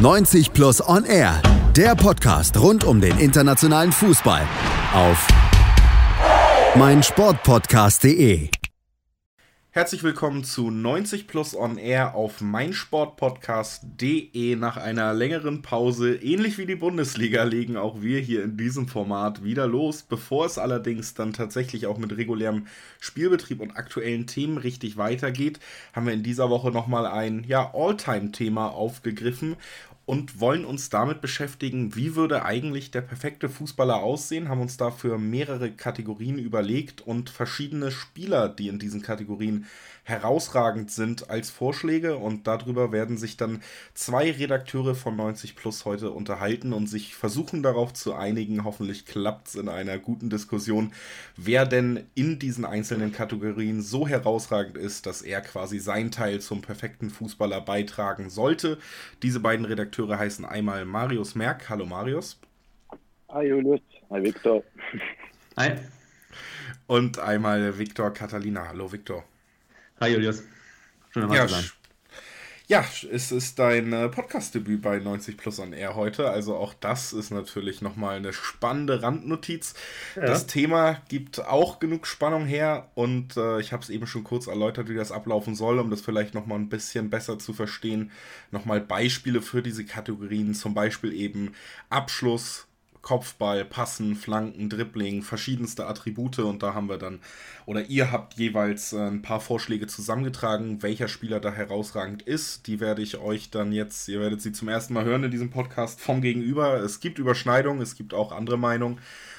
90 Plus On Air, der Podcast rund um den internationalen Fußball auf meinsportpodcast.de. Herzlich willkommen zu 90 Plus On Air auf meinsportpodcast.de. Nach einer längeren Pause, ähnlich wie die Bundesliga, legen auch wir hier in diesem Format wieder los. Bevor es allerdings dann tatsächlich auch mit regulärem Spielbetrieb und aktuellen Themen richtig weitergeht, haben wir in dieser Woche nochmal ein ja, All-Time-Thema aufgegriffen und wollen uns damit beschäftigen, wie würde eigentlich der perfekte Fußballer aussehen, haben uns dafür mehrere Kategorien überlegt und verschiedene Spieler, die in diesen Kategorien herausragend sind als Vorschläge und darüber werden sich dann zwei Redakteure von 90 Plus heute unterhalten und sich versuchen darauf zu einigen, hoffentlich klappt es in einer guten Diskussion, wer denn in diesen einzelnen Kategorien so herausragend ist, dass er quasi sein Teil zum perfekten Fußballer beitragen sollte. Diese beiden Redakteure heißen einmal Marius Merck. Hallo Marius. Hi Julius. Hi Viktor. Hi. Und einmal Viktor Catalina. Hallo Viktor. Hi Julius. Schön dabei ja, zu sein. Ja, es ist dein äh, Podcast-Debüt bei 90 Plus on Air heute. Also auch das ist natürlich nochmal eine spannende Randnotiz. Ja. Das Thema gibt auch genug Spannung her und äh, ich habe es eben schon kurz erläutert, wie das ablaufen soll, um das vielleicht nochmal ein bisschen besser zu verstehen. Nochmal Beispiele für diese Kategorien, zum Beispiel eben Abschluss, Kopfball, Passen, Flanken, Dribbling, verschiedenste Attribute und da haben wir dann, oder ihr habt jeweils äh, ein paar Vorschläge zusammengetragen, welcher Spieler da herausragend ist. Die werde ich euch dann jetzt, ihr werdet sie zum ersten Mal hören in diesem Podcast vom Gegenüber. Es gibt Überschneidungen, es gibt auch andere Meinungen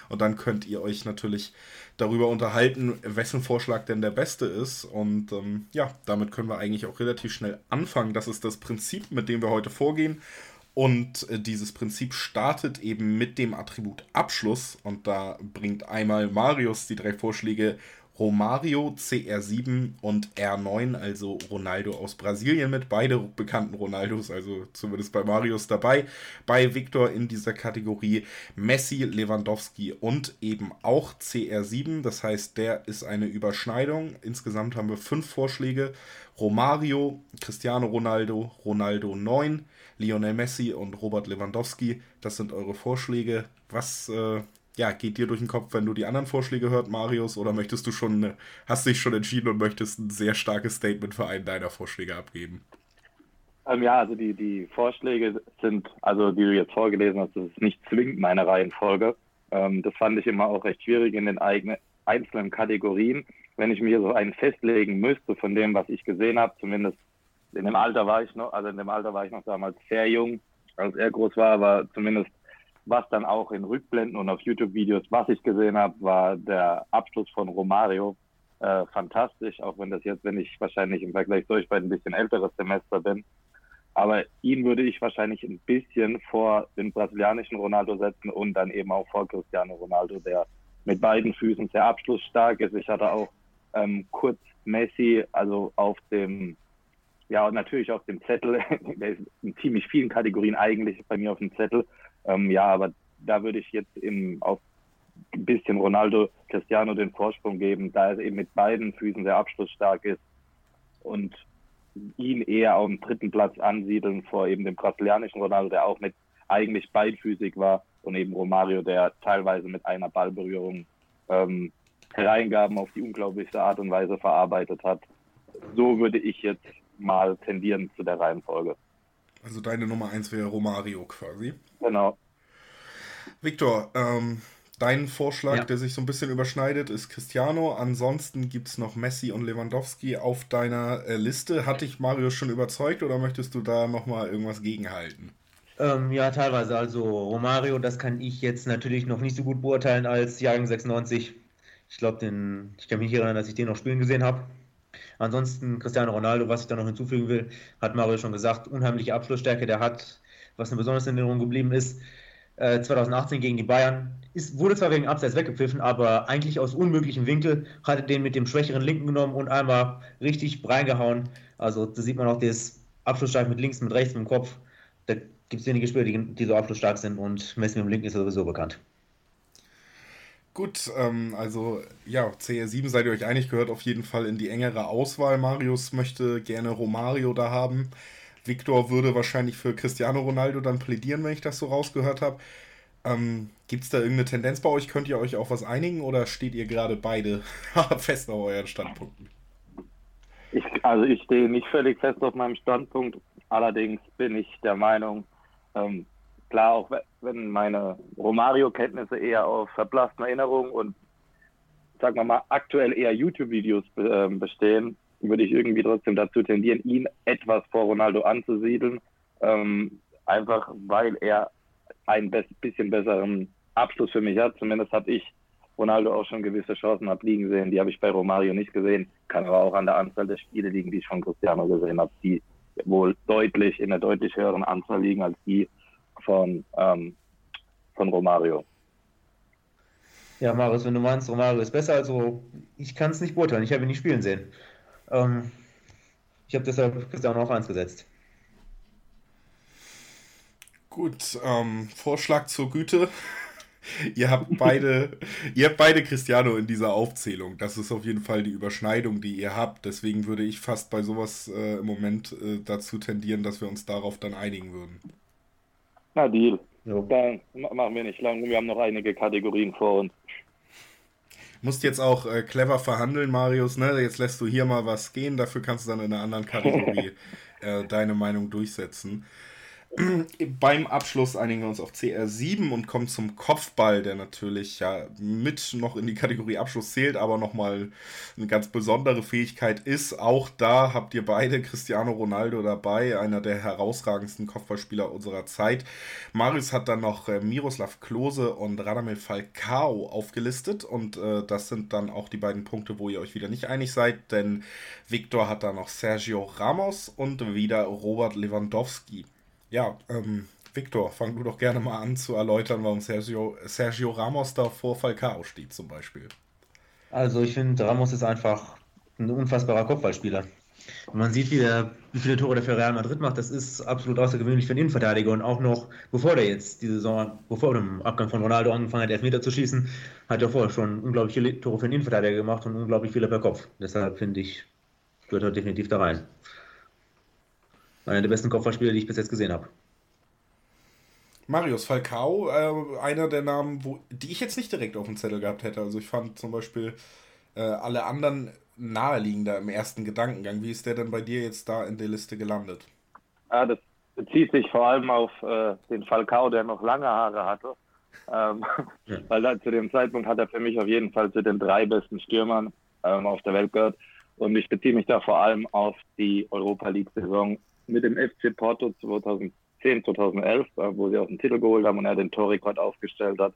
und dann könnt ihr euch natürlich darüber unterhalten, wessen Vorschlag denn der beste ist. Und ähm, ja, damit können wir eigentlich auch relativ schnell anfangen. Das ist das Prinzip, mit dem wir heute vorgehen. Und äh, dieses Prinzip startet eben mit dem Attribut Abschluss. Und da bringt einmal Marius die drei Vorschläge Romario, CR7 und R9, also Ronaldo aus Brasilien mit. Beide bekannten Ronaldos, also zumindest bei Marius dabei. Bei Victor in dieser Kategorie Messi, Lewandowski und eben auch CR7. Das heißt, der ist eine Überschneidung. Insgesamt haben wir fünf Vorschläge. Romario, Cristiano Ronaldo, Ronaldo 9, Lionel Messi und Robert Lewandowski. Das sind eure Vorschläge. Was äh, ja, geht dir durch den Kopf, wenn du die anderen Vorschläge hört, Marius? Oder möchtest du schon, hast dich schon entschieden und möchtest ein sehr starkes Statement für einen deiner Vorschläge abgeben? Ähm, ja, also die, die Vorschläge sind, also die du jetzt vorgelesen hast, das ist nicht zwingend meine Reihenfolge. Ähm, das fand ich immer auch recht schwierig in den eigenen einzelnen Kategorien. Wenn ich mir so einen festlegen müsste von dem, was ich gesehen habe, zumindest in dem Alter war ich noch, also in dem Alter war ich noch damals sehr jung, als er groß war, aber zumindest was dann auch in Rückblenden und auf YouTube-Videos, was ich gesehen habe, war der Abschluss von Romario äh, fantastisch, auch wenn das jetzt, wenn ich wahrscheinlich im Vergleich zu euch bei ein bisschen älteres Semester bin. Aber ihn würde ich wahrscheinlich ein bisschen vor den brasilianischen Ronaldo setzen und dann eben auch vor Cristiano Ronaldo, der mit beiden Füßen sehr abschlussstark ist. Ich hatte auch ähm, kurz Messi, also auf dem ja, und natürlich auf dem Zettel, der ist in ziemlich vielen Kategorien eigentlich bei mir auf dem Zettel. Ähm, ja, aber da würde ich jetzt im, auf ein bisschen Ronaldo Cristiano den Vorsprung geben, da er eben mit beiden Füßen sehr abschlussstark ist und ihn eher auf dem dritten Platz ansiedeln vor eben dem brasilianischen Ronaldo, der auch mit eigentlich beidfüßig war und eben Romario, der teilweise mit einer Ballberührung ähm, Hereingaben auf die unglaublichste Art und Weise verarbeitet hat. So würde ich jetzt mal tendieren zu der Reihenfolge. Also deine Nummer 1 wäre Romario quasi. Genau. Victor, ähm, dein Vorschlag, ja. der sich so ein bisschen überschneidet, ist Cristiano. Ansonsten gibt es noch Messi und Lewandowski auf deiner äh, Liste. Hat dich Mario schon überzeugt oder möchtest du da nochmal irgendwas gegenhalten? Ähm, ja, teilweise. Also Romario, das kann ich jetzt natürlich noch nicht so gut beurteilen als Jahrgang 96. Ich glaube, ich kann mich erinnern, dass ich den noch spielen gesehen habe. Ansonsten Cristiano Ronaldo, was ich da noch hinzufügen will, hat Mario schon gesagt, unheimliche Abschlussstärke, der hat, was eine besonders in Erinnerung geblieben ist, 2018 äh, gegen die Bayern. Ist, wurde zwar wegen Abseits weggepfiffen, aber eigentlich aus unmöglichem Winkel hat er den mit dem schwächeren Linken genommen und einmal richtig reingehauen. Also da sieht man auch das Abschlussstark mit links, mit rechts, mit dem Kopf. Da gibt es wenige Spieler, die, die so abschlussstark sind und Messi mit dem Linken ist sowieso bekannt. Gut, ähm, also ja, CR7 seid ihr euch einig, gehört auf jeden Fall in die engere Auswahl. Marius möchte gerne Romario da haben. Victor würde wahrscheinlich für Cristiano Ronaldo dann plädieren, wenn ich das so rausgehört habe. Ähm, Gibt es da irgendeine Tendenz bei euch? Könnt ihr euch auf was einigen oder steht ihr gerade beide fest auf euren Standpunkten? Ich, also ich stehe nicht völlig fest auf meinem Standpunkt. Allerdings bin ich der Meinung, ähm, klar, auch wenn meine Romario-Kenntnisse eher auf verblassten Erinnerungen und sagen wir mal aktuell eher YouTube-Videos äh, bestehen, würde ich irgendwie trotzdem dazu tendieren, ihn etwas vor Ronaldo anzusiedeln. Ähm, einfach weil er einen bisschen besseren Abschluss für mich hat. Zumindest habe ich Ronaldo auch schon gewisse Chancen abliegen sehen. Die habe ich bei Romario nicht gesehen. Kann aber auch an der Anzahl der Spiele liegen, die ich von Cristiano gesehen habe, die wohl deutlich in einer deutlich höheren Anzahl liegen als die von, ähm, von Romario. Ja, Marius, wenn du meinst, Romario ist besser, also ich kann es nicht beurteilen. Ich habe ihn nicht spielen sehen. Ähm, ich habe deshalb Cristiano auf 1 gesetzt. Gut, ähm, Vorschlag zur Güte. ihr habt beide, ihr habt beide Cristiano in dieser Aufzählung. Das ist auf jeden Fall die Überschneidung, die ihr habt. Deswegen würde ich fast bei sowas äh, im Moment äh, dazu tendieren, dass wir uns darauf dann einigen würden. Na, Deal. Jo. Dann machen wir nicht lang. Wir haben noch einige Kategorien vor uns. Musst jetzt auch äh, clever verhandeln, Marius. Ne? Jetzt lässt du hier mal was gehen. Dafür kannst du dann in einer anderen Kategorie äh, deine Meinung durchsetzen. Beim Abschluss einigen wir uns auf CR7 und kommen zum Kopfball, der natürlich ja mit noch in die Kategorie Abschluss zählt, aber nochmal eine ganz besondere Fähigkeit ist. Auch da habt ihr beide Cristiano Ronaldo dabei, einer der herausragendsten Kopfballspieler unserer Zeit. Marius hat dann noch äh, Miroslav Klose und Radamel Falcao aufgelistet und äh, das sind dann auch die beiden Punkte, wo ihr euch wieder nicht einig seid, denn Victor hat da noch Sergio Ramos und wieder Robert Lewandowski. Ja, ähm, Victor, fang du doch gerne mal an zu erläutern, warum Sergio, Sergio Ramos da vor Falcao steht zum Beispiel. Also ich finde, Ramos ist einfach ein unfassbarer Kopfballspieler. man sieht, wie, der, wie viele Tore der für Real Madrid macht, das ist absolut außergewöhnlich für einen Innenverteidiger. Und auch noch, bevor der jetzt die Saison, bevor dem Abgang von Ronaldo angefangen hat, Elfmeter zu schießen, hat er vorher schon unglaublich viele Tore für einen Innenverteidiger gemacht und unglaublich viele per Kopf. Deshalb finde ich, gehört er definitiv da rein. Einer der besten Kopfballspieler, die ich bis jetzt gesehen habe. Marius Falcao, äh, einer der Namen, wo, die ich jetzt nicht direkt auf dem Zettel gehabt hätte. Also ich fand zum Beispiel äh, alle anderen naheliegender im ersten Gedankengang. Wie ist der denn bei dir jetzt da in der Liste gelandet? Ja, das bezieht sich vor allem auf äh, den Falcao, der noch lange Haare hatte. Ähm, ja. Weil da, zu dem Zeitpunkt hat er für mich auf jeden Fall zu den drei besten Stürmern ähm, auf der Welt gehört. Und ich beziehe mich da vor allem auf die Europa League-Saison mit dem FC Porto 2010, 2011, äh, wo sie auch den Titel geholt haben und er den Torrekord aufgestellt hat.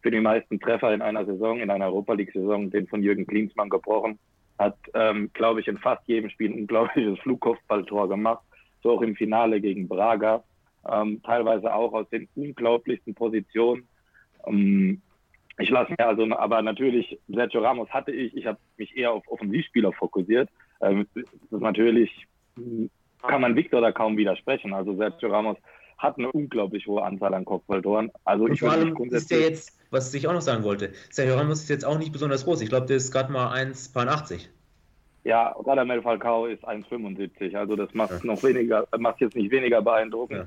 Für die meisten Treffer in einer Saison, in einer Europa League-Saison, den von Jürgen Klinsmann gebrochen. Hat, ähm, glaube ich, in fast jedem Spiel ein unglaubliches Flugkopfballtor gemacht. So auch im Finale gegen Braga. Ähm, teilweise auch aus den unglaublichsten Positionen. Ähm, ich lasse mir also, aber natürlich, Sergio Ramos hatte ich, ich habe mich eher auf Offensivspieler fokussiert. Ähm, das ist natürlich kann man Victor da kaum widersprechen. Also Sergio Ramos hat eine unglaublich hohe Anzahl an Kopfballtoren. Also Und ich vor allem ist der jetzt, was ich auch noch sagen wollte, Sergio Ramos ist jetzt auch nicht besonders groß. Ich glaube, der ist gerade mal 1,80. Ja, Radamel Falcao ist 1,75. Also das macht ja. noch weniger, macht jetzt nicht weniger beeindruckend.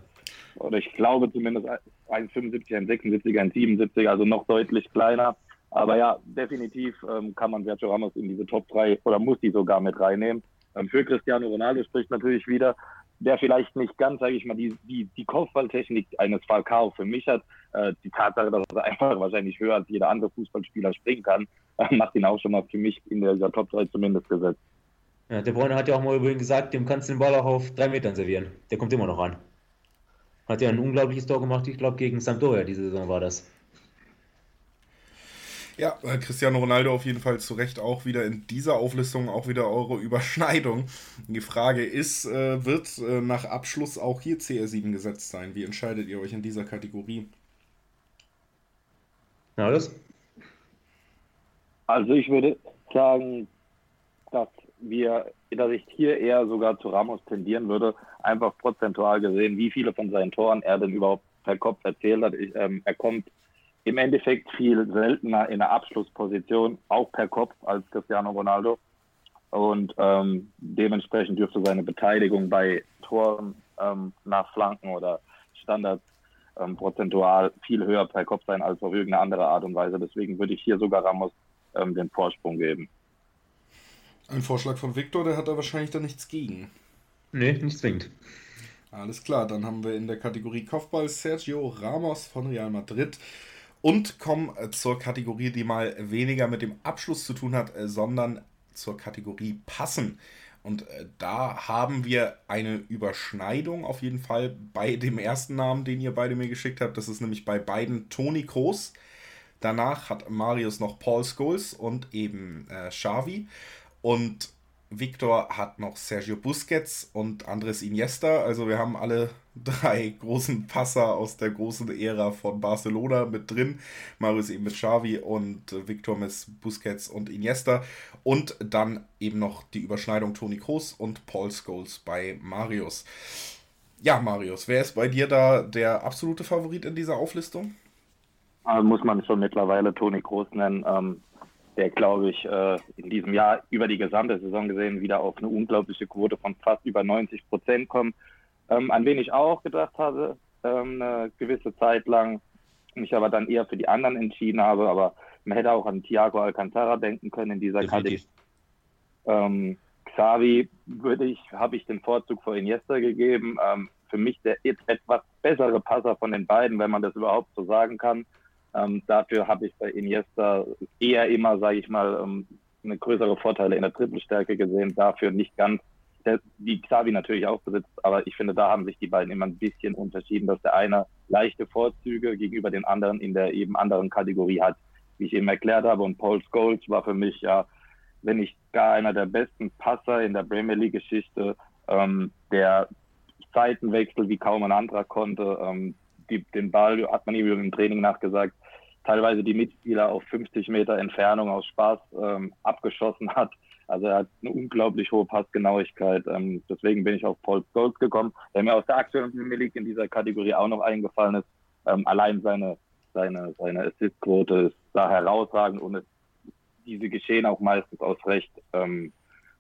Ja. Oder ich glaube zumindest 1,75, 1,76, 1,77, also noch deutlich kleiner. Aber ja, definitiv ähm, kann man Sergio Ramos in diese Top 3 oder muss die sogar mit reinnehmen. Ähm, für Cristiano Ronaldo spricht natürlich wieder, der vielleicht nicht ganz, sage ich mal, die, die, die Kopfballtechnik eines Falcao für mich hat. Äh, die Tatsache, dass er einfach wahrscheinlich höher als jeder andere Fußballspieler springen kann, macht ihn auch schon mal für mich in der Top 3 zumindest gesetzt. Ja, der Bräuner hat ja auch mal übrigens gesagt, dem kannst du den Ball auch auf drei Metern servieren. Der kommt immer noch ran. Hat ja ein unglaubliches Tor gemacht, ich glaube gegen Sampdoria diese Saison war das. Ja, äh, Cristiano Ronaldo auf jeden Fall zu Recht auch wieder in dieser Auflistung auch wieder eure Überschneidung. Die Frage ist, äh, wird äh, nach Abschluss auch hier CR7 gesetzt sein? Wie entscheidet ihr euch in dieser Kategorie? Ja, das? Also ich würde sagen, dass wir, dass ich hier eher sogar zu Ramos tendieren würde, einfach prozentual gesehen, wie viele von seinen Toren er denn überhaupt per Kopf erzählt hat. Ich, ähm, er kommt im Endeffekt viel seltener in der Abschlussposition, auch per Kopf als Cristiano Ronaldo. Und ähm, dementsprechend dürfte seine Beteiligung bei Toren ähm, nach Flanken oder Standards ähm, prozentual viel höher per Kopf sein als auf irgendeine andere Art und Weise. Deswegen würde ich hier sogar Ramos ähm, den Vorsprung geben. Ein Vorschlag von Victor, der hat da wahrscheinlich da nichts gegen. Nee, nicht zwingend. Alles klar, dann haben wir in der Kategorie Kopfball Sergio Ramos von Real Madrid und kommen äh, zur Kategorie, die mal weniger mit dem Abschluss zu tun hat, äh, sondern zur Kategorie Passen. Und äh, da haben wir eine Überschneidung auf jeden Fall bei dem ersten Namen, den ihr beide mir geschickt habt. Das ist nämlich bei beiden Toni Kroos. Danach hat Marius noch Paul Scholes und eben äh, Xavi. Und Victor hat noch Sergio Busquets und Andres Iniesta. Also wir haben alle drei großen Passer aus der großen Ära von Barcelona mit drin. Marius eben mit Xavi und Victor mit Busquets und Iniesta. Und dann eben noch die Überschneidung Toni Kroos und Paul Scholes bei Marius. Ja, Marius, wer ist bei dir da der absolute Favorit in dieser Auflistung? Also muss man schon mittlerweile Toni Kroos nennen. Ähm, der, glaube ich, äh, in diesem Jahr über die gesamte Saison gesehen wieder auf eine unglaubliche Quote von fast über 90 Prozent kommt. Ähm, an wen ich auch gedacht habe, ähm, eine gewisse Zeit lang, mich aber dann eher für die anderen entschieden habe, aber man hätte auch an Thiago Alcantara denken können in dieser Kategorie. Ähm, Xavi würde ich, habe ich den Vorzug vor Iniesta gegeben. Ähm, für mich der etwas bessere Passer von den beiden, wenn man das überhaupt so sagen kann. Ähm, dafür habe ich bei Iniesta eher immer, sage ich mal, ähm, eine größere Vorteile in der Trippelstärke gesehen. Dafür nicht ganz, der, die Xavi natürlich auch besitzt, aber ich finde, da haben sich die beiden immer ein bisschen unterschieden, dass der eine leichte Vorzüge gegenüber den anderen in der eben anderen Kategorie hat, wie ich eben erklärt habe. Und Paul Scholes war für mich ja, wenn nicht gar einer der besten Passer in der Premier League-Geschichte, ähm, der Seitenwechsel wie kaum ein anderer konnte. Ähm, die, den Ball hat man ihm im Training nachgesagt, teilweise die Mitspieler auf 50 Meter Entfernung aus Spaß ähm, abgeschossen hat. Also er hat eine unglaublich hohe Passgenauigkeit. Ähm, deswegen bin ich auf Paul Scholes gekommen, der mir aus der aktuellen Premier League in dieser Kategorie auch noch eingefallen ist. Ähm, allein seine, seine, seine Assistquote ist da herausragend und es, diese geschehen auch meistens aus recht, ähm,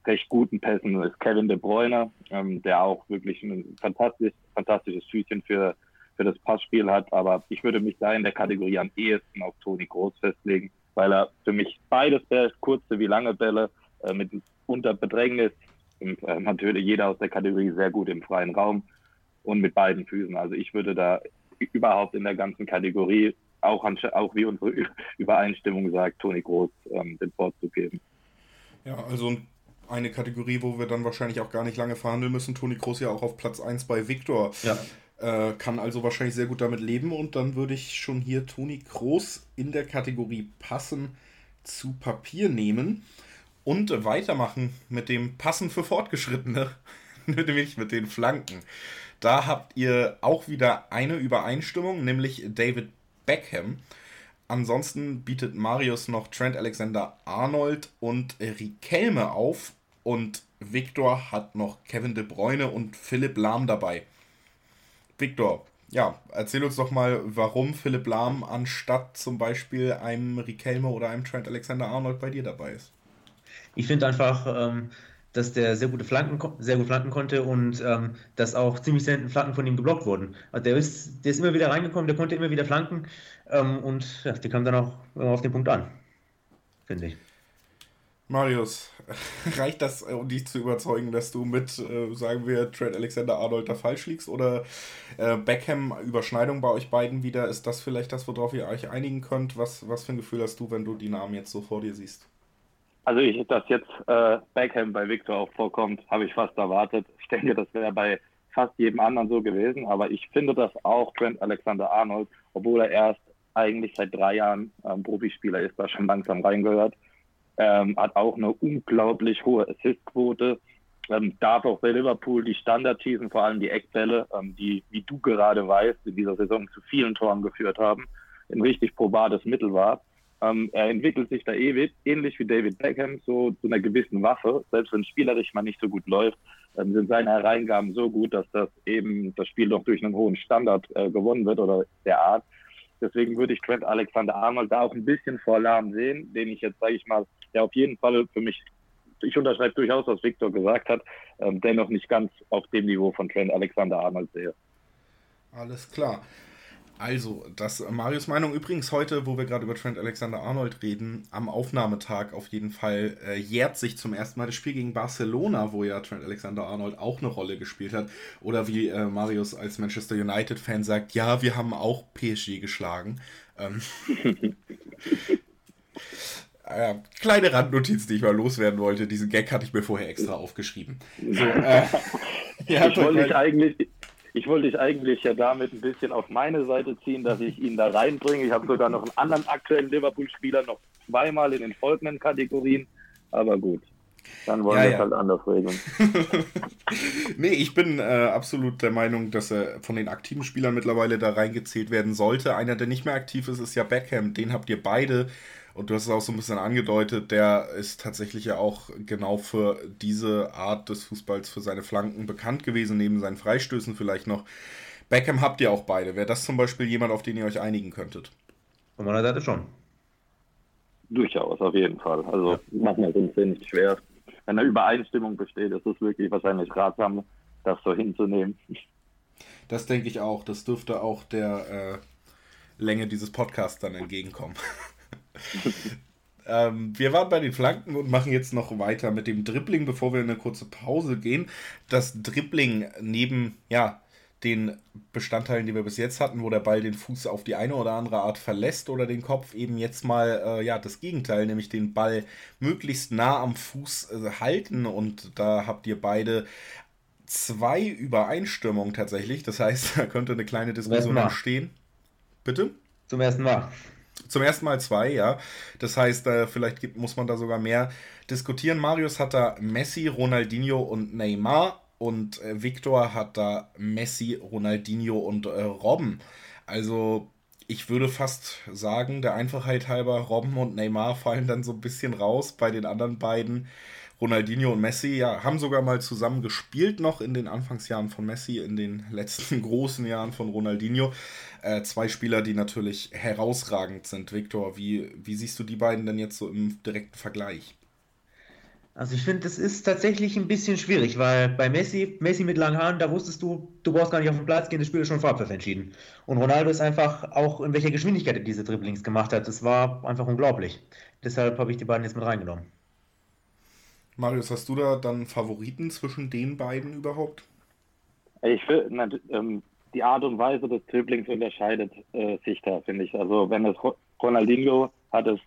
recht guten Pässen. Das ist Kevin De Bruyne, ähm, der auch wirklich ein fantastisch, fantastisches Füßchen für für das Passspiel hat. Aber ich würde mich da in der Kategorie am ehesten auf Toni Groß festlegen, weil er für mich beides Bälle, kurze wie lange Bälle, äh, mit unter Bedrängnis, und, äh, natürlich jeder aus der Kategorie sehr gut im freien Raum und mit beiden Füßen. Also ich würde da überhaupt in der ganzen Kategorie, auch, an, auch wie unsere Übereinstimmung sagt, Toni Groß ähm, den Vorzug geben. Ja, also eine Kategorie, wo wir dann wahrscheinlich auch gar nicht lange verhandeln müssen. Toni Groß ja auch auf Platz 1 bei Victor. Ja. Äh, kann also wahrscheinlich sehr gut damit leben und dann würde ich schon hier Toni Kroos in der Kategorie Passen zu Papier nehmen und weitermachen mit dem Passen für Fortgeschrittene, nämlich mit den Flanken. Da habt ihr auch wieder eine Übereinstimmung, nämlich David Beckham. Ansonsten bietet Marius noch Trent Alexander Arnold und Riquelme auf und Victor hat noch Kevin De Bruyne und Philipp Lahm dabei. Victor, ja, erzähl uns doch mal, warum Philipp Lahm anstatt zum Beispiel einem Riquelme oder einem Trent Alexander Arnold bei dir dabei ist. Ich finde einfach, ähm, dass der sehr gute Flanken, sehr gut flanken konnte und ähm, dass auch ziemlich selten Flanken von ihm geblockt wurden. Also der ist, der ist immer wieder reingekommen, der konnte immer wieder flanken ähm, und ja, der kam dann auch auf den Punkt an, finde ich. Marius, reicht das, um dich zu überzeugen, dass du mit, äh, sagen wir, Trent Alexander Arnold da falsch liegst? Oder äh, Beckham, Überschneidung bei euch beiden wieder? Ist das vielleicht das, worauf ihr euch einigen könnt? Was, was für ein Gefühl hast du, wenn du die Namen jetzt so vor dir siehst? Also, ich, dass jetzt äh, Beckham bei Victor auch vorkommt, habe ich fast erwartet. Ich denke, das wäre bei fast jedem anderen so gewesen. Aber ich finde, dass auch Trent Alexander Arnold, obwohl er erst eigentlich seit drei Jahren ähm, Profispieler ist, da schon langsam reingehört ähm, hat auch eine unglaublich hohe Assistquote. Ähm, darf auch bei Liverpool die Standard schießen, vor allem die Eckbälle, ähm, die, wie du gerade weißt, in dieser Saison zu vielen Toren geführt haben, ein richtig probates Mittel war. Ähm, er entwickelt sich da ewig, ähnlich wie David Beckham, so zu einer gewissen Waffe. Selbst wenn spielerisch mal nicht so gut läuft, ähm, sind seine Hereingaben so gut, dass das eben das Spiel doch durch einen hohen Standard äh, gewonnen wird oder der Art. Deswegen würde ich Trent Alexander Arnold da auch ein bisschen vor Lahm sehen, den ich jetzt, sage ich mal, der auf jeden Fall für mich ich unterschreibe durchaus, was Victor gesagt hat, ähm, dennoch nicht ganz auf dem Niveau von Trent Alexander-Arnold sehe. Alles klar. Also, das Marius Meinung übrigens heute, wo wir gerade über Trent Alexander-Arnold reden, am Aufnahmetag auf jeden Fall äh, jährt sich zum ersten Mal das Spiel gegen Barcelona, wo ja Trent Alexander-Arnold auch eine Rolle gespielt hat. Oder wie äh, Marius als Manchester United-Fan sagt, ja, wir haben auch PSG geschlagen. Ähm, äh, kleine Randnotiz, die ich mal loswerden wollte. Diesen Gag hatte ich mir vorher extra aufgeschrieben. So, äh, ja, ich wollte dich eigentlich, ich wollte dich eigentlich ja damit ein bisschen auf meine Seite ziehen, dass ich ihn da reinbringe. Ich habe sogar noch einen anderen aktuellen Liverpool-Spieler noch zweimal in den folgenden Kategorien. Aber gut, dann wollen ja, wir es ja. halt anders regeln. nee, ich bin äh, absolut der Meinung, dass er von den aktiven Spielern mittlerweile da reingezählt werden sollte. Einer, der nicht mehr aktiv ist, ist ja Beckham. Den habt ihr beide und du hast es auch so ein bisschen angedeutet, der ist tatsächlich ja auch genau für diese Art des Fußballs, für seine Flanken bekannt gewesen, neben seinen Freistößen vielleicht noch. Beckham habt ihr auch beide. Wäre das zum Beispiel jemand, auf den ihr euch einigen könntet? Von meiner Seite schon. Durchaus, auf jeden Fall. Also ja. manchmal sind es nicht schwer. Wenn eine Übereinstimmung besteht, ist es wirklich wahrscheinlich ratsam, das so hinzunehmen. Das denke ich auch. Das dürfte auch der äh, Länge dieses Podcasts dann entgegenkommen. ähm, wir waren bei den Flanken und machen jetzt noch weiter mit dem Dribbling, bevor wir in eine kurze Pause gehen. Das Dribbling neben, ja, den Bestandteilen, die wir bis jetzt hatten, wo der Ball den Fuß auf die eine oder andere Art verlässt oder den Kopf, eben jetzt mal äh, ja das Gegenteil, nämlich den Ball möglichst nah am Fuß äh, halten und da habt ihr beide zwei Übereinstimmungen tatsächlich. Das heißt, da könnte eine kleine Diskussion entstehen. Bitte? Zum ersten Mal. Zum ersten Mal zwei, ja. Das heißt, äh, vielleicht gibt, muss man da sogar mehr diskutieren. Marius hat da Messi, Ronaldinho und Neymar und äh, Victor hat da Messi, Ronaldinho und äh, Robben. Also ich würde fast sagen, der Einfachheit halber, Robben und Neymar fallen dann so ein bisschen raus. Bei den anderen beiden, Ronaldinho und Messi, ja, haben sogar mal zusammen gespielt noch in den Anfangsjahren von Messi, in den letzten großen Jahren von Ronaldinho. Äh, zwei Spieler, die natürlich herausragend sind. Viktor, wie, wie siehst du die beiden denn jetzt so im direkten Vergleich? Also ich finde, das ist tatsächlich ein bisschen schwierig, weil bei Messi, Messi mit langen Haaren, da wusstest du, du brauchst gar nicht auf den Platz gehen, das Spiel ist schon Farbpfiff entschieden. Und Ronaldo ist einfach auch, in welcher Geschwindigkeit er diese Dribblings gemacht hat, das war einfach unglaublich. Deshalb habe ich die beiden jetzt mit reingenommen. Marius, hast du da dann Favoriten zwischen den beiden überhaupt? Ich finde, ähm, die Art und Weise des Dribblings unterscheidet äh, sich da, finde ich. Also wenn es Ronaldinho hat es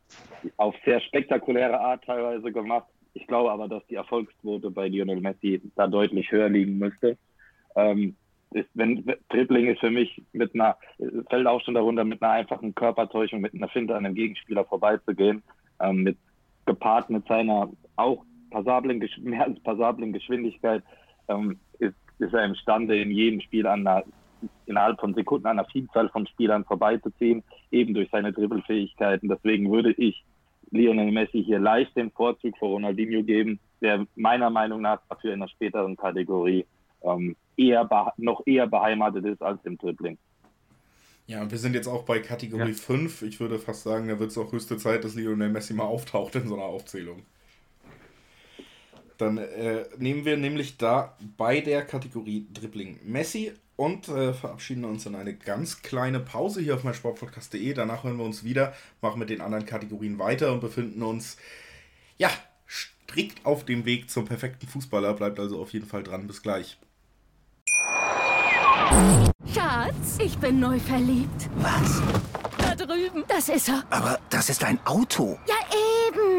auf sehr spektakuläre Art teilweise gemacht. Ich glaube aber, dass die Erfolgsquote bei Lionel Messi da deutlich höher liegen müsste. Ähm, ist, wenn Dribbling ist für mich mit einer, fällt auch schon darunter, mit einer einfachen Körpertäuschung, mit einer Finte an einem Gegenspieler vorbeizugehen, ähm, mit gepaart mit seiner auch passablen, mehr als passablen Geschwindigkeit, ähm, ist, ist er imstande, in jedem Spiel an einer innerhalb von Sekunden an einer Vielzahl von Spielern vorbeizuziehen, eben durch seine Dribbelfähigkeiten. Deswegen würde ich Lionel Messi hier leicht den Vorzug vor Ronaldinho geben, der meiner Meinung nach dafür in einer späteren Kategorie ähm, eher noch eher beheimatet ist als im Dribbling. Ja, wir sind jetzt auch bei Kategorie ja. 5. Ich würde fast sagen, da wird es auch höchste Zeit, dass Lionel Messi mal auftaucht in so einer Aufzählung. Dann äh, nehmen wir nämlich da bei der Kategorie Dribbling Messi und äh, verabschieden uns in eine ganz kleine Pause hier auf meinsportpodcast.de. Danach hören wir uns wieder, machen mit den anderen Kategorien weiter und befinden uns, ja, strikt auf dem Weg zum perfekten Fußballer. Bleibt also auf jeden Fall dran. Bis gleich. Schatz, ich bin neu verliebt. Was? Da drüben. Das ist er. Aber das ist ein Auto. Ja,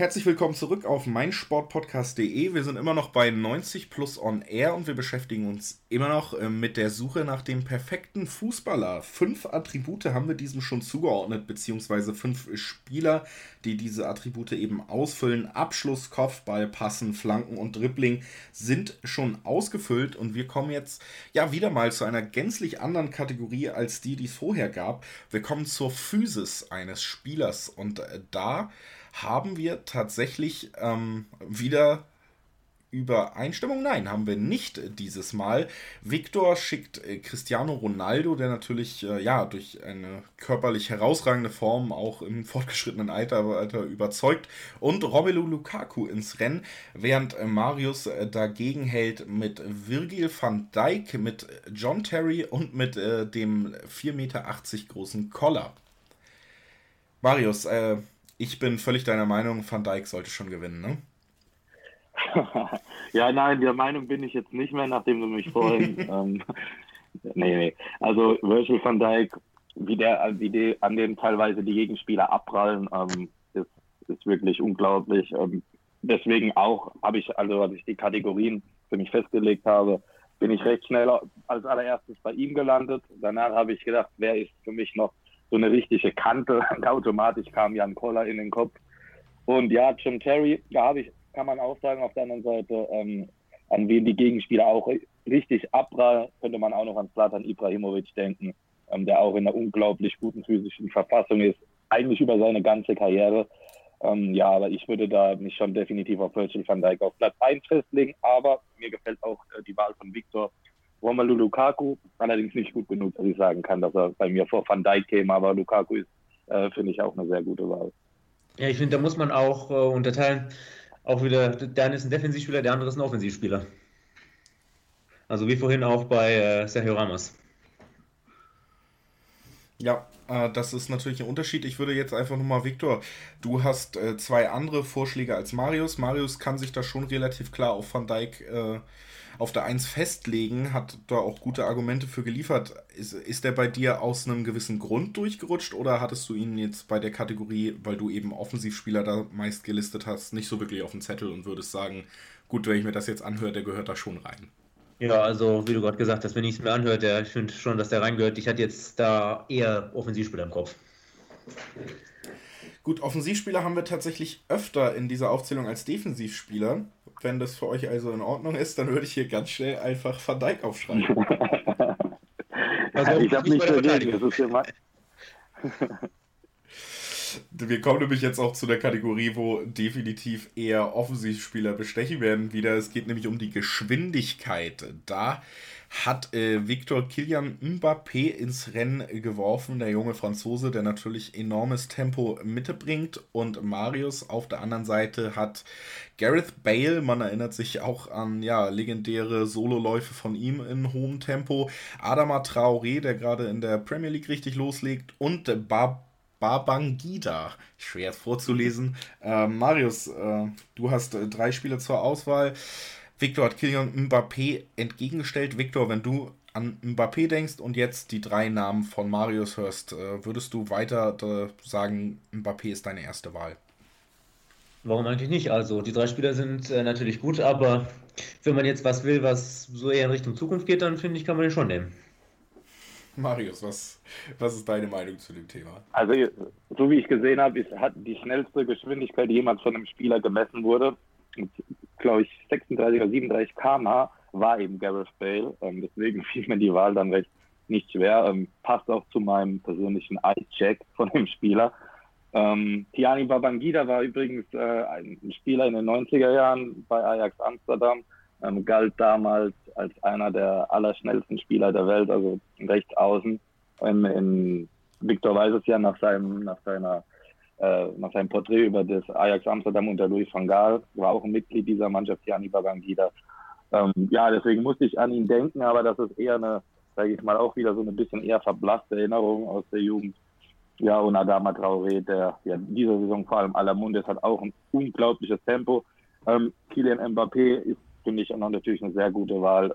Herzlich willkommen zurück auf meinsportpodcast.de. Wir sind immer noch bei 90 plus on air und wir beschäftigen uns immer noch äh, mit der Suche nach dem perfekten Fußballer. Fünf Attribute haben wir diesem schon zugeordnet, beziehungsweise fünf Spieler, die diese Attribute eben ausfüllen. Abschluss, Kopfball, Passen, Flanken und Dribbling sind schon ausgefüllt und wir kommen jetzt ja wieder mal zu einer gänzlich anderen Kategorie als die, die es vorher gab. Wir kommen zur Physis eines Spielers und äh, da haben wir tatsächlich ähm, wieder Übereinstimmung? Nein, haben wir nicht dieses Mal. Victor schickt äh, Cristiano Ronaldo, der natürlich äh, ja durch eine körperlich herausragende Form auch im fortgeschrittenen Alter, Alter überzeugt, und Romelu Lukaku ins Rennen, während äh, Marius äh, dagegen hält mit Virgil van Dijk, mit John Terry und mit äh, dem 4,80 Meter großen Collar. Marius, äh, ich bin völlig deiner Meinung, Van Dijk sollte schon gewinnen, ne? ja, nein, der Meinung bin ich jetzt nicht mehr, nachdem du mich vorhin. ähm, nee, nee. Also Virgil van Dijk, wie der, wie die, an dem teilweise die Gegenspieler abprallen, ähm, ist, ist wirklich unglaublich. Ähm, deswegen auch habe ich, also als ich die Kategorien für mich festgelegt habe, bin ich recht schnell als allererstes bei ihm gelandet. Danach habe ich gedacht, wer ist für mich noch so eine richtige Kante. Automatisch kam Jan Koller in den Kopf. Und ja, Jim Terry, da habe ich kann man auch sagen, auf der anderen Seite, ähm, an wen die Gegenspieler auch richtig abprallen, könnte man auch noch an Zlatan Ibrahimovic denken, ähm, der auch in einer unglaublich guten physischen Verfassung ist, eigentlich über seine ganze Karriere. Ähm, ja, aber ich würde da mich schon definitiv auf Virgil van Dijk auf Platz 1 festlegen, aber mir gefällt auch äh, die Wahl von Victor Romelu Lukaku, allerdings nicht gut genug, dass ich sagen kann, dass er bei mir vor Van Dijk käme, aber Lukaku ist, äh, finde ich, auch eine sehr gute Wahl. Ja, ich finde, da muss man auch äh, unterteilen auch wieder, der eine ist ein Defensivspieler, der andere ist ein Offensivspieler. Also wie vorhin auch bei äh, Sergio Ramos. Ja, äh, das ist natürlich ein Unterschied. Ich würde jetzt einfach nochmal, Viktor, du hast äh, zwei andere Vorschläge als Marius. Marius kann sich da schon relativ klar auf Van Dijk äh, auf der 1 festlegen, hat da auch gute Argumente für geliefert. Ist, ist der bei dir aus einem gewissen Grund durchgerutscht oder hattest du ihn jetzt bei der Kategorie, weil du eben Offensivspieler da meist gelistet hast, nicht so wirklich auf dem Zettel und würdest sagen, gut, wenn ich mir das jetzt anhöre, der gehört da schon rein? Ja, also wie du gerade gesagt hast, wenn ich es mir anhöre, der, ich finde schon, dass der reingehört. Ich hatte jetzt da eher Offensivspieler im Kopf. Gut, Offensivspieler haben wir tatsächlich öfter in dieser Aufzählung als Defensivspieler. Wenn das für euch also in Ordnung ist, dann würde ich hier ganz schnell einfach Van Dijk aufschreiben. also, ich habe nicht verteidigt, das ist ja mal. Wir kommen nämlich jetzt auch zu der Kategorie, wo definitiv eher Offensivspieler bestechen werden wieder. Es geht nämlich um die Geschwindigkeit. Da hat äh, Victor Kilian Mbappé ins Rennen geworfen, der junge Franzose, der natürlich enormes Tempo mitbringt. Und Marius auf der anderen Seite hat Gareth Bale, man erinnert sich auch an ja, legendäre Sololäufe von ihm in hohem Tempo. Adama Traoré, der gerade in der Premier League richtig loslegt. Und Bar Babangida, schwer vorzulesen. Äh, Marius, äh, du hast äh, drei Spiele zur Auswahl. Victor hat Kylian Mbappé entgegengestellt. Victor, wenn du an Mbappé denkst und jetzt die drei Namen von Marius hörst, äh, würdest du weiter äh, sagen, Mbappé ist deine erste Wahl? Warum eigentlich nicht? Also, die drei Spieler sind äh, natürlich gut, aber wenn man jetzt was will, was so eher in Richtung Zukunft geht, dann finde ich, kann man den schon nehmen. Marius, was, was ist deine Meinung zu dem Thema? Also, so wie ich gesehen habe, ist, hat die schnellste Geschwindigkeit, die jemals von einem Spieler gemessen wurde, glaube ich, 36 oder 37 km/h war eben Gareth Bale. Ähm, deswegen fiel mir die Wahl dann recht nicht schwer. Ähm, passt auch zu meinem persönlichen Eye-Check von dem Spieler. Ähm, Tiani Babangida war übrigens äh, ein Spieler in den 90er Jahren bei Ajax Amsterdam, ähm, galt damals als einer der allerschnellsten Spieler der Welt, also rechts außen. In, in Victor weiß es ja nach, seinem, nach seiner äh, nach seinem Porträt über das Ajax Amsterdam unter Louis van Gaal, war auch ein Mitglied dieser Mannschaft, Jani Babangida. Ähm, ja, deswegen musste ich an ihn denken, aber das ist eher eine, sage ich mal, auch wieder so eine bisschen eher verblasste Erinnerung aus der Jugend. Ja, und Adama Traoré, der ja dieser Saison vor allem aller Mundes hat auch ein unglaubliches Tempo. Ähm, Kylian Mbappé ist, finde ich, auch noch natürlich eine sehr gute Wahl.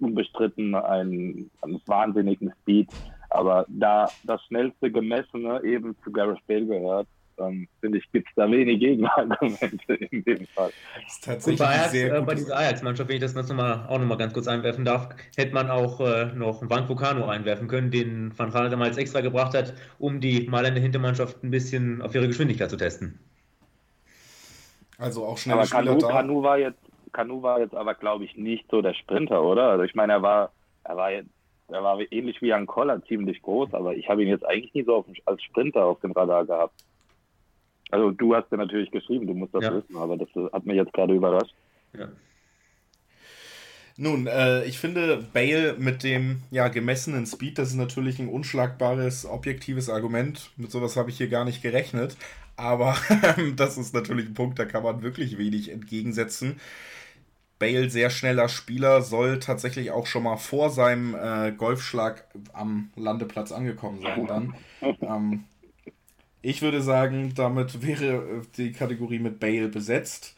Unbestritten ein, ein wahnsinnigen Speed. Aber da das schnellste Gemessene eben zu Gareth Bale gehört, ähm, finde ich, gibt es da wenig Gegenargumente in dem Fall. Das ist tatsächlich bei, Ajax, sehr äh, bei dieser Ajax-Mannschaft, wenn ich das noch mal, auch nochmal ganz kurz einwerfen darf, hätte man auch äh, noch Van Vulcano einwerfen können, den Van Gaal damals extra gebracht hat, um die malende Hintermannschaft ein bisschen auf ihre Geschwindigkeit zu testen. Also auch schnell. Aber Kanu, Kanu war jetzt, Kanu war jetzt aber, glaube ich, nicht so der Sprinter, oder? Also ich meine, er war, er war jetzt er war ähnlich wie Jan Koller, ziemlich groß, aber ich habe ihn jetzt eigentlich nie so auf, als Sprinter auf dem Radar gehabt. Also du hast ja natürlich geschrieben, du musst das ja. wissen, aber das hat mich jetzt gerade überrascht. Ja. Nun, äh, ich finde Bale mit dem ja, gemessenen Speed, das ist natürlich ein unschlagbares, objektives Argument. Mit sowas habe ich hier gar nicht gerechnet. Aber das ist natürlich ein Punkt, da kann man wirklich wenig entgegensetzen. Bale, sehr schneller Spieler, soll tatsächlich auch schon mal vor seinem äh, Golfschlag am Landeplatz angekommen sein dann. Ähm, ich würde sagen, damit wäre äh, die Kategorie mit Bale besetzt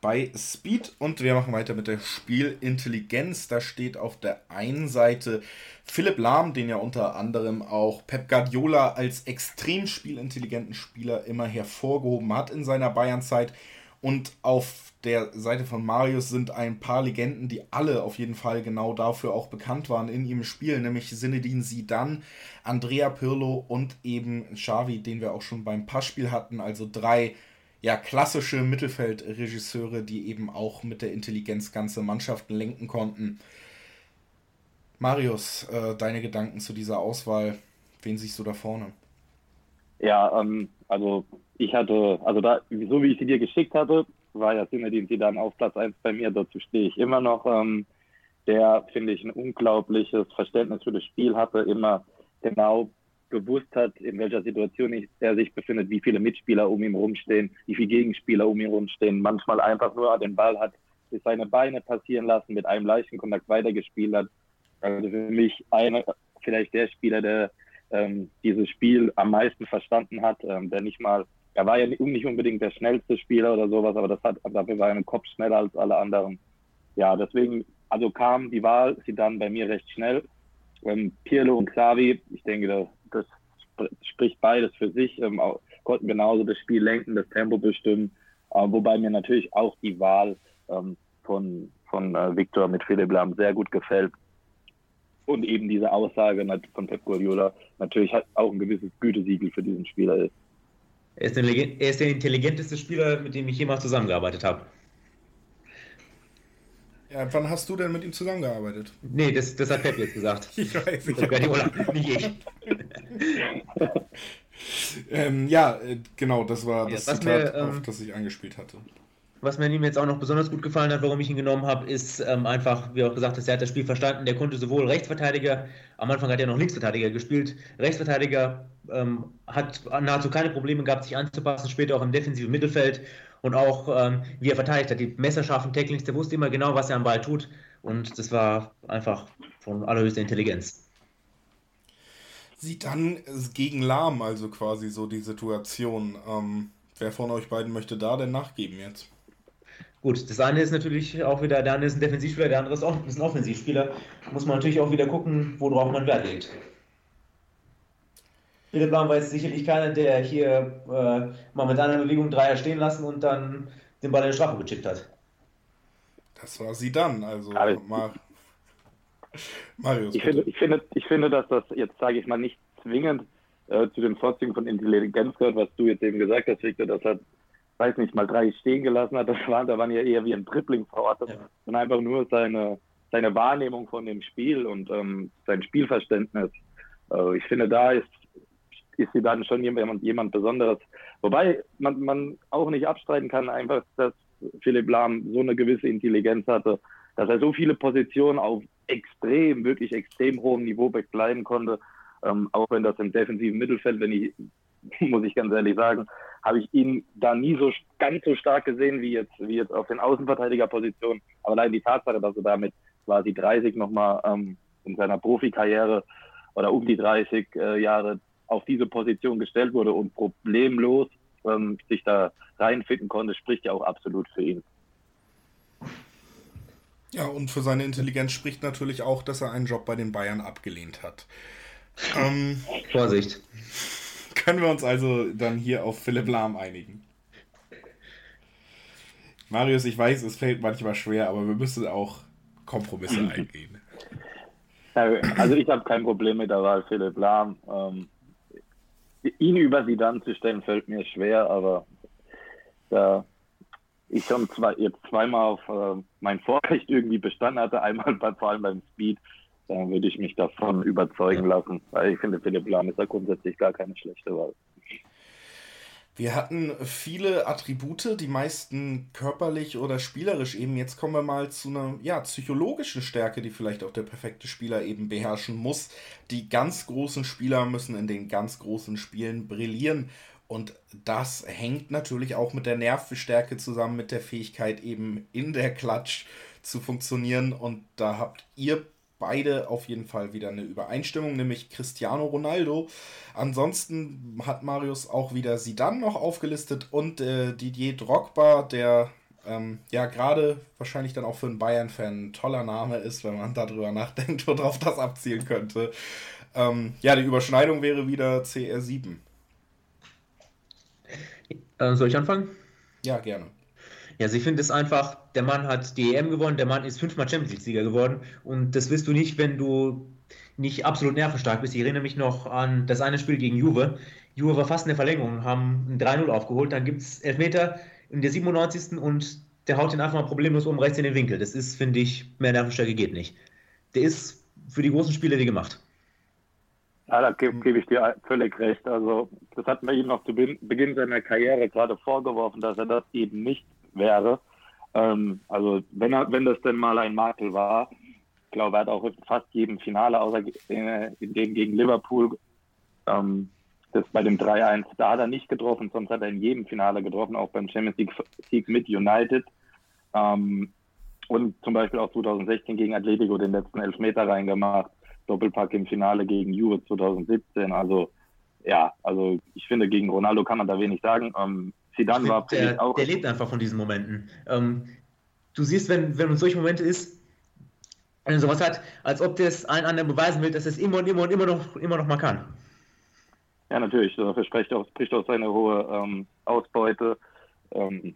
bei Speed und wir machen weiter mit der Spielintelligenz. Da steht auf der einen Seite Philipp Lahm, den ja unter anderem auch Pep Guardiola als extrem spielintelligenten Spieler immer hervorgehoben hat in seiner Bayernzeit. Und auf der Seite von Marius sind ein paar Legenden, die alle auf jeden Fall genau dafür auch bekannt waren in ihrem Spiel, nämlich Sinedin Sidan, Andrea Pirlo und eben Xavi, den wir auch schon beim Passspiel hatten. Also drei ja, klassische Mittelfeldregisseure, die eben auch mit der Intelligenz ganze Mannschaften lenken konnten. Marius, äh, deine Gedanken zu dieser Auswahl, wen siehst du da vorne? Ja, ähm, also ich hatte, also da, so wie ich sie dir geschickt hatte, war ja Zinedine Zidane auf Platz 1 bei mir, dazu stehe ich immer noch. Ähm, der, finde ich, ein unglaubliches Verständnis für das Spiel hatte, immer genau gewusst hat, in welcher Situation er sich befindet, wie viele Mitspieler um ihn rumstehen, wie viele Gegenspieler um ihn rumstehen, manchmal einfach nur den Ball hat, sich seine Beine passieren lassen, mit einem leichten Kontakt weitergespielt hat. Also für mich einer, vielleicht der Spieler, der ähm, dieses Spiel am meisten verstanden hat, ähm, der nicht mal, er war ja nicht unbedingt der schnellste Spieler oder sowas, aber das hat, dafür war er ein Kopf schneller als alle anderen. Ja, deswegen, also kam die Wahl, sie dann bei mir recht schnell. Ähm, Pirlo und Xavi, ich denke, das spricht beides für sich, ähm, auch, konnten genauso das Spiel lenken, das Tempo bestimmen, äh, wobei mir natürlich auch die Wahl ähm, von, von äh, Victor mit Philipp Lahm sehr gut gefällt. Und eben diese Aussage von Pep Guardiola natürlich hat auch ein gewisses Gütesiegel für diesen Spieler ist. Er ist, der, er ist der intelligenteste Spieler, mit dem ich jemals zusammengearbeitet habe. Ja, wann hast du denn mit ihm zusammengearbeitet? Nee, das, das hat Pep jetzt gesagt. ich weiß, ich Guardiola, nicht ich. ähm, ja, äh, genau, das war das ja, Zitat, mir, ähm, auf das ich angespielt hatte. Was mir ihm jetzt auch noch besonders gut gefallen hat, warum ich ihn genommen habe, ist ähm, einfach, wie auch gesagt, dass er hat das Spiel verstanden. Der konnte sowohl Rechtsverteidiger, am Anfang hat er noch Linksverteidiger gespielt. Rechtsverteidiger ähm, hat nahezu keine Probleme gehabt, sich anzupassen, später auch im defensiven Mittelfeld und auch ähm, wie er verteidigt hat, die messerscharfen Tacklings, der wusste immer genau, was er am Ball tut und das war einfach von allerhöchster Intelligenz. Sieht dann gegen Lahm also quasi so die Situation. Ähm, wer von euch beiden möchte da denn nachgeben jetzt? Gut, das eine ist natürlich auch wieder, der eine ist ein Defensivspieler, der andere ist auch ein Offensivspieler. Muss man natürlich auch wieder gucken, worauf man Wert legt. Philipp Lahm war jetzt sicherlich keiner, der hier äh, mal mit einer Bewegung Dreier stehen lassen und dann den Ball in die Strafe gechippt hat. Das war sie dann, also Mar Marius. Ich finde, ich, finde, ich finde, dass das jetzt, sage ich mal, nicht zwingend äh, zu den Vorzügen von Intelligenz gehört, was du jetzt eben gesagt hast, Victor, dass er, weiß nicht, mal drei stehen gelassen hat. Das waren, da waren ja eher wie ein Dribbling verortet, ja. sondern einfach nur seine, seine Wahrnehmung von dem Spiel und ähm, sein Spielverständnis. Äh, ich finde, da ist ist sie dann schon jemand, jemand Besonderes. Wobei man, man auch nicht abstreiten kann, einfach, dass Philipp Lahm so eine gewisse Intelligenz hatte, dass er so viele Positionen auf extrem, wirklich extrem hohem Niveau bekleiden konnte. Ähm, auch wenn das im defensiven Mittelfeld, wenn ich, muss ich ganz ehrlich sagen, habe ich ihn da nie so ganz so stark gesehen wie jetzt, wie jetzt auf den Außenverteidigerpositionen. Aber allein die Tatsache, dass er damit quasi 30 nochmal ähm, in seiner Profikarriere oder um die 30 äh, Jahre auf diese Position gestellt wurde und problemlos ähm, sich da reinfinden konnte, spricht ja auch absolut für ihn. Ja, und für seine Intelligenz spricht natürlich auch, dass er einen Job bei den Bayern abgelehnt hat. Ähm, Vorsicht. Können wir uns also dann hier auf Philipp Lahm einigen? Marius, ich weiß, es fällt manchmal schwer, aber wir müssen auch Kompromisse eingehen. Also ich habe kein Problem mit der Wahl Philipp Lahm. Ähm, ihn über sie dann zu stellen, fällt mir schwer, aber da ich schon zwei, jetzt zweimal auf äh, mein Vorrecht irgendwie bestanden hatte, einmal bei, vor allem beim Speed, dann würde ich mich davon überzeugen lassen, weil ich finde, Philipp Lahm ist da grundsätzlich gar keine schlechte Wahl. Wir hatten viele Attribute, die meisten körperlich oder spielerisch eben. Jetzt kommen wir mal zu einer ja, psychologischen Stärke, die vielleicht auch der perfekte Spieler eben beherrschen muss. Die ganz großen Spieler müssen in den ganz großen Spielen brillieren. Und das hängt natürlich auch mit der Nervstärke zusammen, mit der Fähigkeit eben in der Klatsch zu funktionieren. Und da habt ihr beide auf jeden Fall wieder eine Übereinstimmung, nämlich Cristiano Ronaldo. Ansonsten hat Marius auch wieder Sidan noch aufgelistet und äh, Didier Drogba, der ähm, ja gerade wahrscheinlich dann auch für einen Bayern-Fan ein toller Name ist, wenn man darüber nachdenkt, worauf das abzielen könnte. Ähm, ja, die Überschneidung wäre wieder CR7. Äh, soll ich anfangen? Ja, gerne. Ja, also ich finde es einfach, der Mann hat die EM gewonnen, der Mann ist fünfmal Champions League-Sieger geworden und das wirst du nicht, wenn du nicht absolut nervenstark bist. Ich erinnere mich noch an das eine Spiel gegen Juve. Juve war fast in der Verlängerung, haben ein 3-0 aufgeholt, dann gibt es Elfmeter in der 97. und der haut ihn einfach mal problemlos um rechts in den Winkel. Das ist, finde ich, mehr Nervenstärke geht nicht. Der ist für die großen Spiele wie gemacht. Ja, da gebe geb ich dir völlig recht. Also, das hat man ihm noch zu Beginn seiner Karriere gerade vorgeworfen, dass er das eben nicht wäre. Ähm, also wenn er, wenn das denn mal ein Makel war, ich glaube, er hat auch fast jedem Finale, außer in, in dem gegen Liverpool, ähm, das bei dem 3-1, da hat er nicht getroffen, sonst hat er in jedem Finale getroffen, auch beim Champions League mit United. Ähm, und zum Beispiel auch 2016 gegen Atletico den letzten Elfmeter reingemacht. Doppelpack im Finale gegen Juve 2017. Also ja, also ich finde, gegen Ronaldo kann man da wenig sagen. Ähm, Zidane war der, auch. Der lebt einfach von diesen Momenten. Ähm, du siehst, wenn, wenn man solche Momente ist, wenn er sowas hat, als ob das allen anderen beweisen will, dass es immer und immer und immer noch, immer noch mal kann. Ja, natürlich. Dafür spricht auch, spricht auch seine hohe ähm, Ausbeute. Ähm,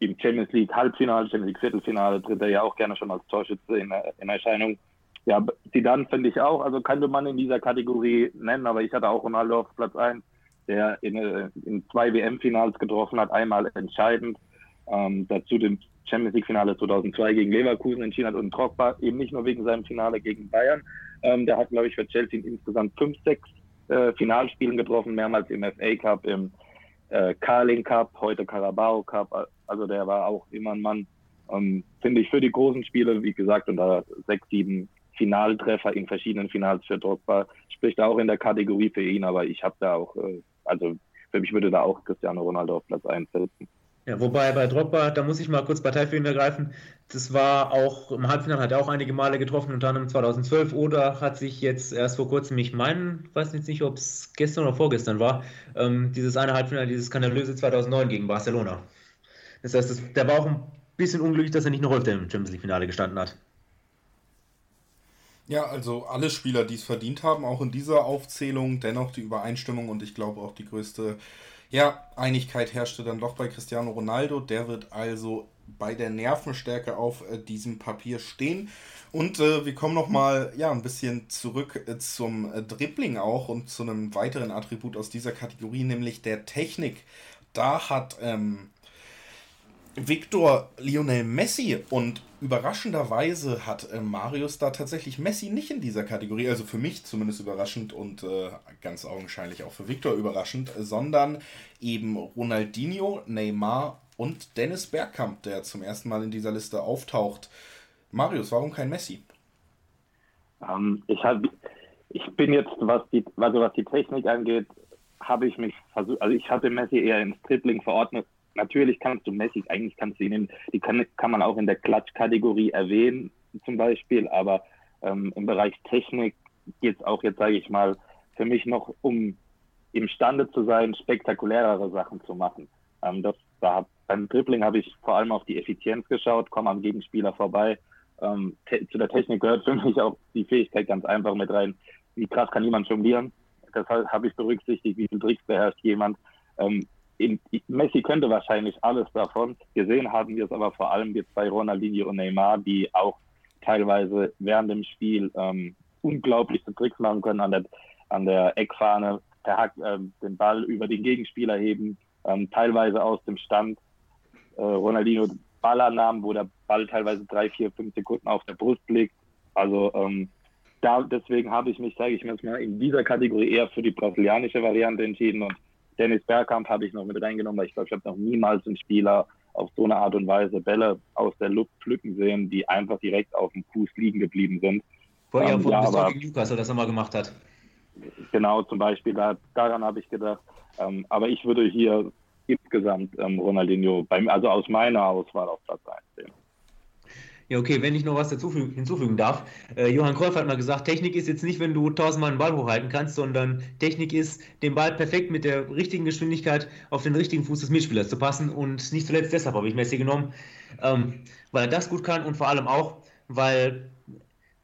Im Champions League Halbfinale, Champions League Viertelfinale tritt er ja auch gerne schon als Torschütze in, in Erscheinung. Ja, Zidane finde ich auch, also könnte man in dieser Kategorie nennen, aber ich hatte auch Ronaldo auf Platz 1 der in, äh, in zwei WM-Finals getroffen hat, einmal entscheidend, ähm, dazu dem Champions League-Finale 2002 gegen Leverkusen entschieden hat und Drogba eben nicht nur wegen seinem Finale gegen Bayern. Ähm, der hat, glaube ich, für Chelsea insgesamt fünf, sechs äh, Finalspielen getroffen, mehrmals im FA Cup, im äh, Carling Cup, heute Carabao Cup. Also der war auch immer ein Mann, ähm, finde ich, für die großen Spiele, wie gesagt, und da sechs, sieben Finaltreffer in verschiedenen Finals für Drogba spricht auch in der Kategorie für ihn, aber ich habe da auch äh, also für mich würde da auch Cristiano Ronaldo auf Platz 1 setzen. Ja, wobei bei Drogba, da muss ich mal kurz Partei für ihn ergreifen. Das war auch, im Halbfinale hat er auch einige Male getroffen, unter anderem 2012 oder hat sich jetzt erst vor kurzem, ich meine, weiß jetzt nicht, ob es gestern oder vorgestern war, ähm, dieses eine Halbfinale, dieses skandalöse 2009 gegen Barcelona. Das heißt, das, der war auch ein bisschen unglücklich, dass er nicht noch öfter im Champions League-Finale gestanden hat. Ja, also alle Spieler, die es verdient haben, auch in dieser Aufzählung, dennoch die Übereinstimmung und ich glaube auch die größte ja, Einigkeit herrschte dann doch bei Cristiano Ronaldo. Der wird also bei der Nervenstärke auf äh, diesem Papier stehen. Und äh, wir kommen nochmal ja, ein bisschen zurück äh, zum äh, Dribbling auch und zu einem weiteren Attribut aus dieser Kategorie, nämlich der Technik. Da hat ähm, Victor Lionel Messi und überraschenderweise hat äh, Marius da tatsächlich Messi nicht in dieser Kategorie, also für mich zumindest überraschend und äh, ganz augenscheinlich auch für Victor überraschend, sondern eben Ronaldinho, Neymar und Dennis Bergkamp, der zum ersten Mal in dieser Liste auftaucht. Marius, warum kein Messi? Ähm, ich, hab, ich bin jetzt, was die, also was die Technik angeht, habe ich mich versucht, also ich hatte Messi eher ins Tripling verordnet, natürlich kannst du Messi, eigentlich kannst du ihn, die kann, kann man auch in der Klatschkategorie erwähnen, zum Beispiel, aber ähm, im Bereich Technik geht es auch jetzt, sage ich mal, für mich noch um imstande zu sein, spektakulärere Sachen zu machen. Ähm, das, da beim Dribbling habe ich vor allem auf die Effizienz geschaut, komme am Gegenspieler vorbei. Ähm, zu der Technik gehört für mich auch die Fähigkeit ganz einfach mit rein. Wie krass kann jemand jonglieren? Das habe ich berücksichtigt, wie viel Tricks beherrscht jemand. Ähm, Messi könnte wahrscheinlich alles davon. Gesehen haben wir es aber vor allem jetzt bei Ronaldinho und Neymar, die auch teilweise während dem Spiel ähm, unglaubliche Tricks machen können an der, an der Eckfahne, per Hack, äh, den Ball über den Gegenspieler heben, ähm, teilweise aus dem Stand. Äh, Ronaldinho Ballannahmen, wo der Ball teilweise drei, vier, fünf Sekunden auf der Brust liegt. Also ähm, da, deswegen habe ich mich, sage ich jetzt mal, in dieser Kategorie eher für die brasilianische Variante entschieden und Dennis Bergkamp habe ich noch mit reingenommen, weil ich glaube, ich habe noch niemals einen Spieler auf so eine Art und Weise Bälle aus der Luft pflücken sehen, die einfach direkt auf dem Fuß liegen geblieben sind. Vorher ähm, ja, aber, gegen Newcastle das er mal gemacht hat. Genau, zum Beispiel, da, daran habe ich gedacht. Ähm, aber ich würde hier insgesamt ähm, Ronaldinho, beim, also aus meiner Auswahl auf Platz 1 sehen. Ja, okay, wenn ich noch was dazu hinzufügen darf. Äh, Johann Cruyff hat mal gesagt, Technik ist jetzt nicht, wenn du tausendmal einen Ball hochhalten kannst, sondern Technik ist, den Ball perfekt mit der richtigen Geschwindigkeit auf den richtigen Fuß des Mitspielers zu passen. Und nicht zuletzt deshalb habe ich Messi genommen, ähm, weil er das gut kann und vor allem auch, weil,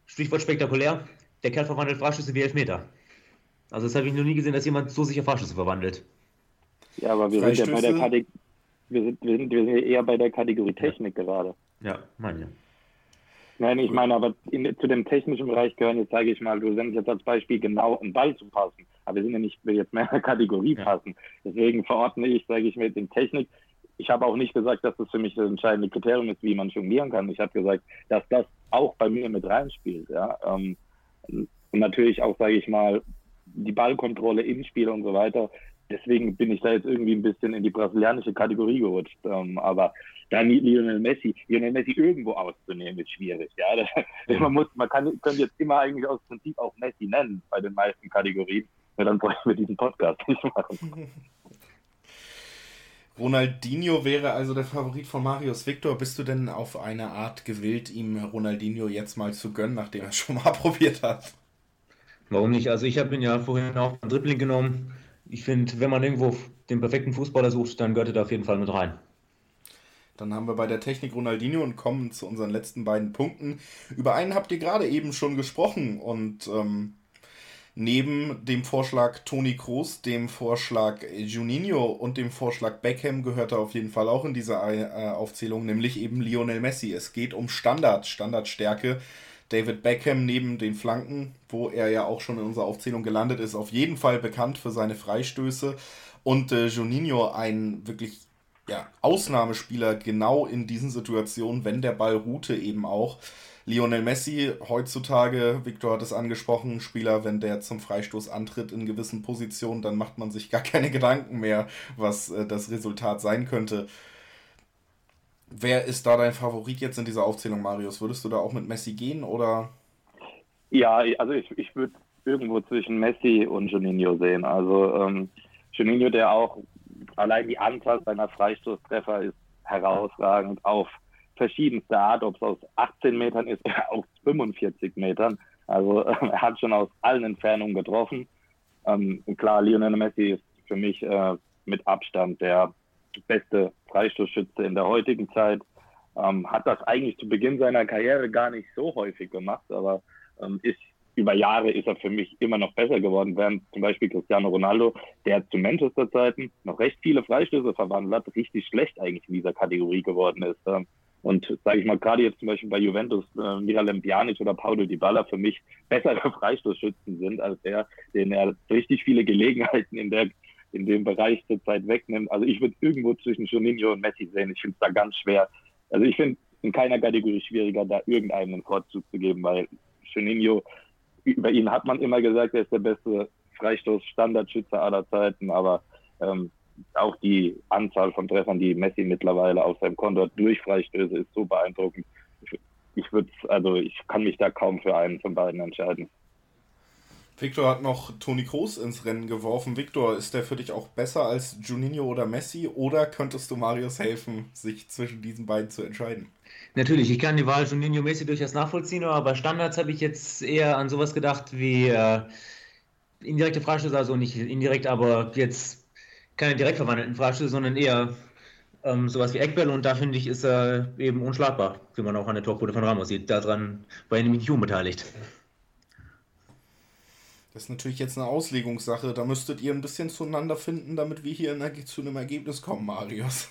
Stichwort spektakulär, der Kerl verwandelt Freischüsse wie Elfmeter. Also das habe ich noch nie gesehen, dass jemand so sicher Freischüsse verwandelt. Ja, aber wir sind ja bei der Kategorie, wir sind, wir, sind, wir sind eher bei der Kategorie Technik ja. gerade. Ja, meine ich. Nein, ich meine, aber in, zu dem technischen Bereich gehören jetzt, sage ich mal, du sendest jetzt als Beispiel genau einen Ball zu passen. Aber wir sind ja nicht jetzt mehr in der Kategorie ja. passen. Deswegen verordne ich, sage ich mit in Technik. Ich habe auch nicht gesagt, dass das für mich das entscheidende Kriterium ist, wie man jonglieren kann. Ich habe gesagt, dass das auch bei mir mit reinspielt. Ja? Ähm, und natürlich auch, sage ich mal, die Ballkontrolle im Spiel und so weiter deswegen bin ich da jetzt irgendwie ein bisschen in die brasilianische Kategorie gerutscht. Ähm, aber da Lionel Messi, Lionel Messi irgendwo auszunehmen, ist schwierig. Ja, das, man muss, man kann, könnte jetzt immer eigentlich aus Prinzip auch Messi nennen bei den meisten Kategorien. Ja, dann bräuchten wir diesen Podcast nicht machen. Ronaldinho wäre also der Favorit von Marius Victor. Bist du denn auf eine Art gewillt, ihm Ronaldinho jetzt mal zu gönnen, nachdem er es schon mal probiert hat? Warum nicht? Also ich habe ihn ja vorhin auch beim Dribbling genommen ich finde, wenn man irgendwo den perfekten Fußballer sucht, dann gehört er da auf jeden Fall mit rein. Dann haben wir bei der Technik Ronaldinho und kommen zu unseren letzten beiden Punkten. Über einen habt ihr gerade eben schon gesprochen und ähm, neben dem Vorschlag Toni Kroos, dem Vorschlag Juninho und dem Vorschlag Beckham gehört er auf jeden Fall auch in diese äh, Aufzählung, nämlich eben Lionel Messi. Es geht um Standard, Standardstärke. David Beckham neben den Flanken, wo er ja auch schon in unserer Aufzählung gelandet ist, auf jeden Fall bekannt für seine Freistöße. Und äh, Juninho ein wirklich ja, Ausnahmespieler genau in diesen Situationen, wenn der Ball ruhte eben auch. Lionel Messi heutzutage, Victor hat es angesprochen, Spieler, wenn der zum Freistoß antritt in gewissen Positionen, dann macht man sich gar keine Gedanken mehr, was äh, das Resultat sein könnte. Wer ist da dein Favorit jetzt in dieser Aufzählung, Marius? Würdest du da auch mit Messi gehen oder? Ja, also ich, ich würde irgendwo zwischen Messi und Juninho sehen. Also ähm, Juninho, der auch allein die Anzahl seiner Freistoßtreffer ist herausragend auf verschiedenste Art, ob es aus 18 Metern ist oder aus 45 Metern. Also äh, er hat schon aus allen Entfernungen getroffen. Ähm, klar, Lionel Messi ist für mich äh, mit Abstand der beste Freistoßschütze in der heutigen Zeit. Ähm, hat das eigentlich zu Beginn seiner Karriere gar nicht so häufig gemacht, aber ähm, ist über Jahre ist er für mich immer noch besser geworden, während zum Beispiel Cristiano Ronaldo, der zu Manchester-Zeiten noch recht viele Freistöße verwandelt hat, richtig schlecht eigentlich in dieser Kategorie geworden ist. Ähm, und sage ich mal, gerade jetzt zum Beispiel bei Juventus, äh, Miralem Pjanic oder Paulo Dybala für mich bessere Freistoßschützen sind als er, den er richtig viele Gelegenheiten in der in dem Bereich zurzeit wegnimmt. Also ich würde irgendwo zwischen Juninho und Messi sehen. Ich finde es da ganz schwer. Also ich finde in keiner Kategorie schwieriger, da irgendeinen Vorzug zu geben, weil Juninho, über ihn hat man immer gesagt, er ist der beste Freistoß-Standardschützer aller Zeiten, aber ähm, auch die Anzahl von Treffern, die Messi mittlerweile auf seinem Konto durch Freistöße, ist so beeindruckend. Ich, ich würde, also ich kann mich da kaum für einen von beiden entscheiden. Victor hat noch Toni Kroos ins Rennen geworfen. Victor, ist der für dich auch besser als Juninho oder Messi oder könntest du Marius helfen, sich zwischen diesen beiden zu entscheiden? Natürlich, ich kann die Wahl Juninho Messi durchaus nachvollziehen, aber Standards habe ich jetzt eher an sowas gedacht wie äh, indirekte Freistöße, also nicht indirekt, aber jetzt keine direkt verwandelten Freistöße, sondern eher ähm, sowas wie Eckbälle und da finde ich, ist er eben unschlagbar, wie man auch an der Torquote von Ramos sieht. Daran war er nämlich unbeteiligt. Das ist natürlich jetzt eine Auslegungssache. Da müsstet ihr ein bisschen zueinander finden, damit wir hier zu einem Ergebnis kommen, Marius.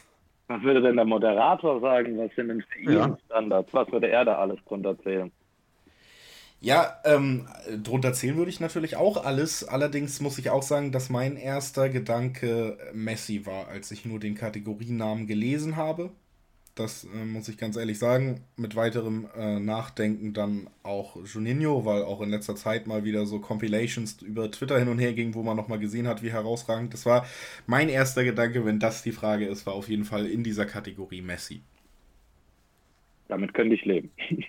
Was würde denn der Moderator sagen? Was sind denn für ja. Standards? Was würde er da alles drunter zählen? Ja, ähm, drunter zählen würde ich natürlich auch alles. Allerdings muss ich auch sagen, dass mein erster Gedanke Messi war, als ich nur den Kategorienamen gelesen habe. Das äh, muss ich ganz ehrlich sagen. Mit weiterem äh, Nachdenken dann auch Juninho, weil auch in letzter Zeit mal wieder so Compilations über Twitter hin und her ging, wo man nochmal gesehen hat, wie herausragend. Das war mein erster Gedanke, wenn das die Frage ist, war auf jeden Fall in dieser Kategorie Messi. Damit könnte ich leben.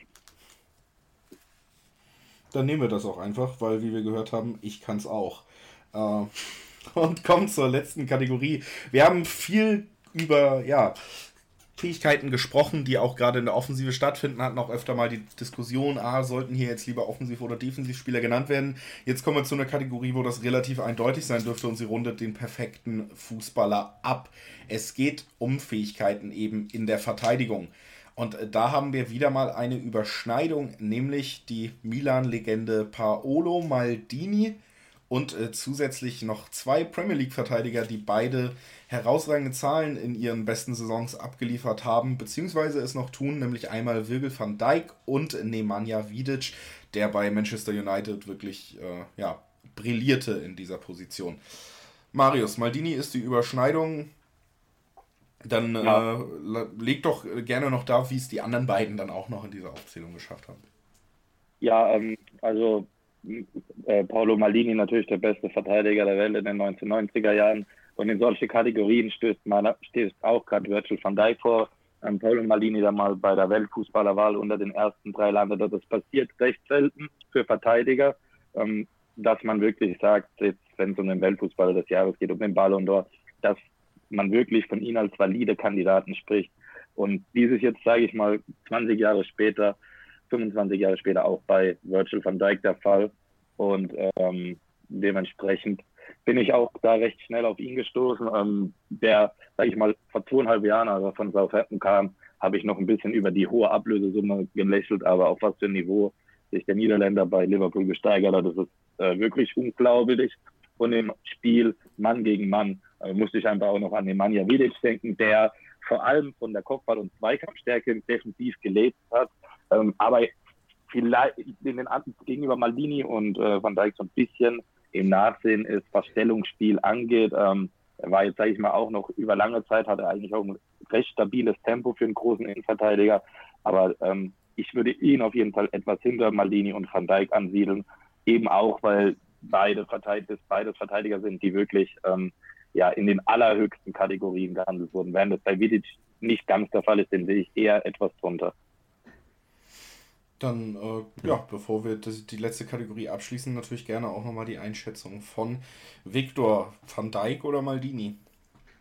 Dann nehmen wir das auch einfach, weil, wie wir gehört haben, ich kann es auch. Äh, und kommen zur letzten Kategorie. Wir haben viel über, ja, Fähigkeiten gesprochen, die auch gerade in der Offensive stattfinden, hatten auch öfter mal die Diskussion, ah, sollten hier jetzt lieber Offensiv- oder Defensivspieler genannt werden. Jetzt kommen wir zu einer Kategorie, wo das relativ eindeutig sein dürfte und sie rundet den perfekten Fußballer ab. Es geht um Fähigkeiten eben in der Verteidigung. Und äh, da haben wir wieder mal eine Überschneidung, nämlich die Milan-Legende Paolo Maldini und äh, zusätzlich noch zwei Premier League-Verteidiger, die beide herausragende Zahlen in ihren besten Saisons abgeliefert haben, beziehungsweise es noch tun, nämlich einmal Virgil van Dijk und Nemanja Vidic, der bei Manchester United wirklich äh, ja, brillierte in dieser Position. Marius, Maldini ist die Überschneidung. Dann ja. äh, leg doch gerne noch da, wie es die anderen beiden dann auch noch in dieser Aufzählung geschafft haben. Ja, ähm, also äh, Paolo Maldini natürlich der beste Verteidiger der Welt in den 1990er Jahren. Und in solche Kategorien stößt, man, stößt auch gerade Virgil van Dijk vor. Ähm, Paolo Maldini da mal bei der Weltfußballerwahl unter den ersten drei landen. Das passiert recht selten für Verteidiger, ähm, dass man wirklich sagt, wenn es um den Weltfußballer des Jahres geht, um den Ballon d'Or, dass man wirklich von ihnen als valide Kandidaten spricht. Und dieses jetzt, sage ich mal, 20 Jahre später, 25 Jahre später auch bei Virgil van Dijk der Fall. Und ähm, dementsprechend bin ich auch da recht schnell auf ihn gestoßen. Ähm, der, sage ich mal, vor zweieinhalb Jahren, als er von Southampton kam, habe ich noch ein bisschen über die hohe Ablösesumme gelächelt, aber auf was für ein Niveau sich der Niederländer bei Liverpool gesteigert hat, das ist äh, wirklich unglaublich. Und im Spiel Mann gegen Mann äh, musste ich einfach auch noch an Nemanja Vidic denken, der vor allem von der Kopfball- und Zweikampfstärke defensiv gelebt hat, ähm, aber vielleicht in den gegenüber Maldini und äh, Van Dijk so ein bisschen im Nachsehen ist, was Stellungsspiel angeht. Ähm, er war jetzt, sage ich mal, auch noch über lange Zeit, hat er eigentlich auch ein recht stabiles Tempo für einen großen Innenverteidiger. Aber ähm, ich würde ihn auf jeden Fall etwas hinter Maldini und Van Dijk ansiedeln. Eben auch, weil beide Verteidiger, beides Verteidiger sind, die wirklich ähm, ja, in den allerhöchsten Kategorien gehandelt wurden. Während das bei Vidic nicht ganz der Fall ist, den sehe ich eher etwas drunter. Dann, äh, ja, bevor wir das, die letzte Kategorie abschließen, natürlich gerne auch nochmal die Einschätzung von Viktor van Dijk oder Maldini.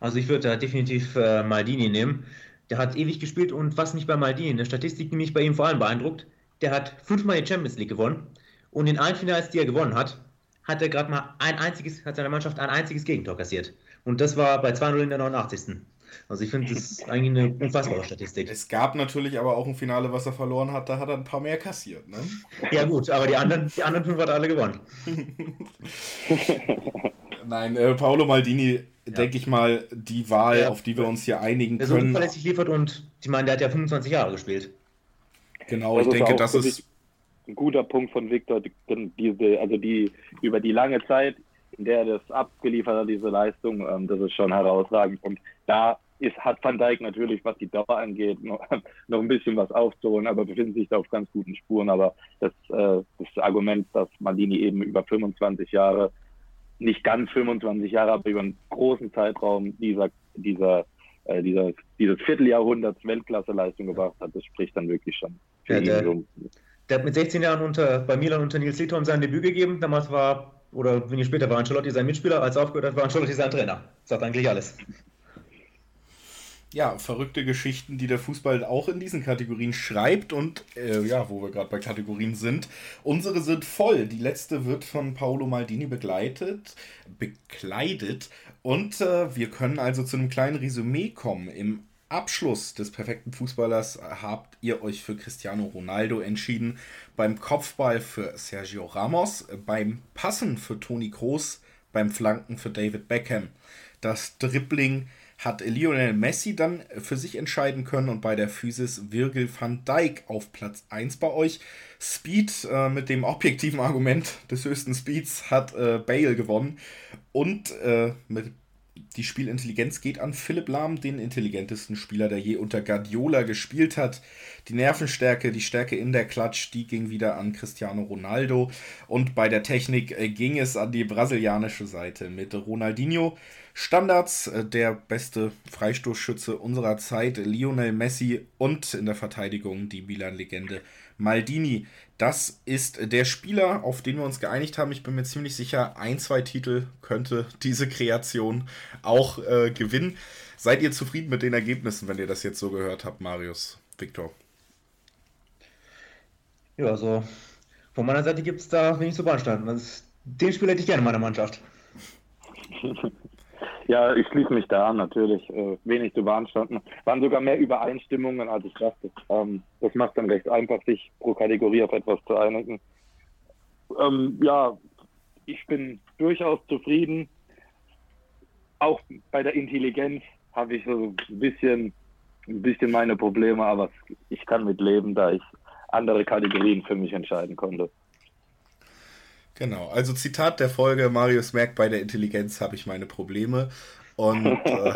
Also ich würde da definitiv äh, Maldini nehmen. Der hat ewig gespielt und was nicht bei Maldini, eine Statistik, die mich bei ihm vor allem beeindruckt, der hat fünfmal die Champions League gewonnen und in allen Finals, die er gewonnen hat, hat er gerade mal ein einziges, hat seine Mannschaft ein einziges Gegentor kassiert. Und das war bei 2-0 in der 89. Also ich finde, das ist eigentlich eine unfassbare Statistik. Es gab natürlich aber auch ein Finale, was er verloren hat, da hat er ein paar mehr kassiert, ne? Ja gut, aber die anderen, die anderen fünf hat er alle gewonnen. Nein, äh, Paolo Maldini, ja. denke ich mal, die Wahl, ja. auf die wir uns hier einigen der können. Der so verlässlich liefert und ich meine, der hat ja 25 Jahre gespielt. Genau, das ich denke, das ist ein guter Punkt von Viktor, diese, also die über die lange Zeit, in der er das abgeliefert hat, diese Leistung, ähm, das ist schon herausragend. Und da ist, hat Van Dijk natürlich, was die Dauer angeht, noch, noch ein bisschen was aufzuholen, aber befindet sich da auf ganz guten Spuren. Aber das, äh, das Argument, dass Maldini eben über 25 Jahre, nicht ganz 25 Jahre, aber über einen großen Zeitraum dieser, dieser, äh, dieser, dieses Vierteljahrhunderts Weltklasseleistung gebracht hat, das spricht dann wirklich schon für ja, ihn. Der, hat mit 16 Jahren unter, bei Milan unter Nils Liton sein Debüt gegeben. Damals war, oder wenn ihr später war Ancelotti sein Mitspieler, als er aufgehört hat, war Ancelotti sein Trainer. Das sagt eigentlich alles ja, verrückte Geschichten, die der Fußball auch in diesen Kategorien schreibt und äh, ja, wo wir gerade bei Kategorien sind. Unsere sind voll. Die letzte wird von Paolo Maldini begleitet, bekleidet und äh, wir können also zu einem kleinen Resümee kommen. Im Abschluss des perfekten Fußballers habt ihr euch für Cristiano Ronaldo entschieden, beim Kopfball für Sergio Ramos, beim Passen für Toni Kroos, beim Flanken für David Beckham. Das Dribbling hat Lionel Messi dann für sich entscheiden können und bei der Physis Virgil van Dijk auf Platz 1 bei euch. Speed äh, mit dem objektiven Argument des höchsten Speeds hat äh, Bale gewonnen und äh, mit die Spielintelligenz geht an Philipp Lahm, den intelligentesten Spieler, der je unter Guardiola gespielt hat. Die Nervenstärke, die Stärke in der Klatsch, die ging wieder an Cristiano Ronaldo. Und bei der Technik äh, ging es an die brasilianische Seite mit Ronaldinho. Standards, äh, der beste Freistoßschütze unserer Zeit, Lionel Messi und in der Verteidigung die Milan-Legende Maldini. Das ist der Spieler, auf den wir uns geeinigt haben. Ich bin mir ziemlich sicher, ein, zwei Titel könnte diese Kreation auch äh, gewinnen. Seid ihr zufrieden mit den Ergebnissen, wenn ihr das jetzt so gehört habt, Marius, Viktor? Ja, also von meiner Seite gibt es da wenig zu beanstanden. Den Spieler hätte ich gerne in meiner Mannschaft. Ja, ich schließe mich da an, natürlich. Äh, wenig zu beanstanden. Waren sogar mehr Übereinstimmungen, als ich dachte. Ähm, das macht dann recht einfach, sich pro Kategorie auf etwas zu einigen. Ähm, ja, ich bin durchaus zufrieden. Auch bei der Intelligenz habe ich so ein bisschen, ein bisschen meine Probleme, aber ich kann mit leben, da ich andere Kategorien für mich entscheiden konnte. Genau, also Zitat der Folge, Marius merkt, bei der Intelligenz habe ich meine Probleme. Und äh,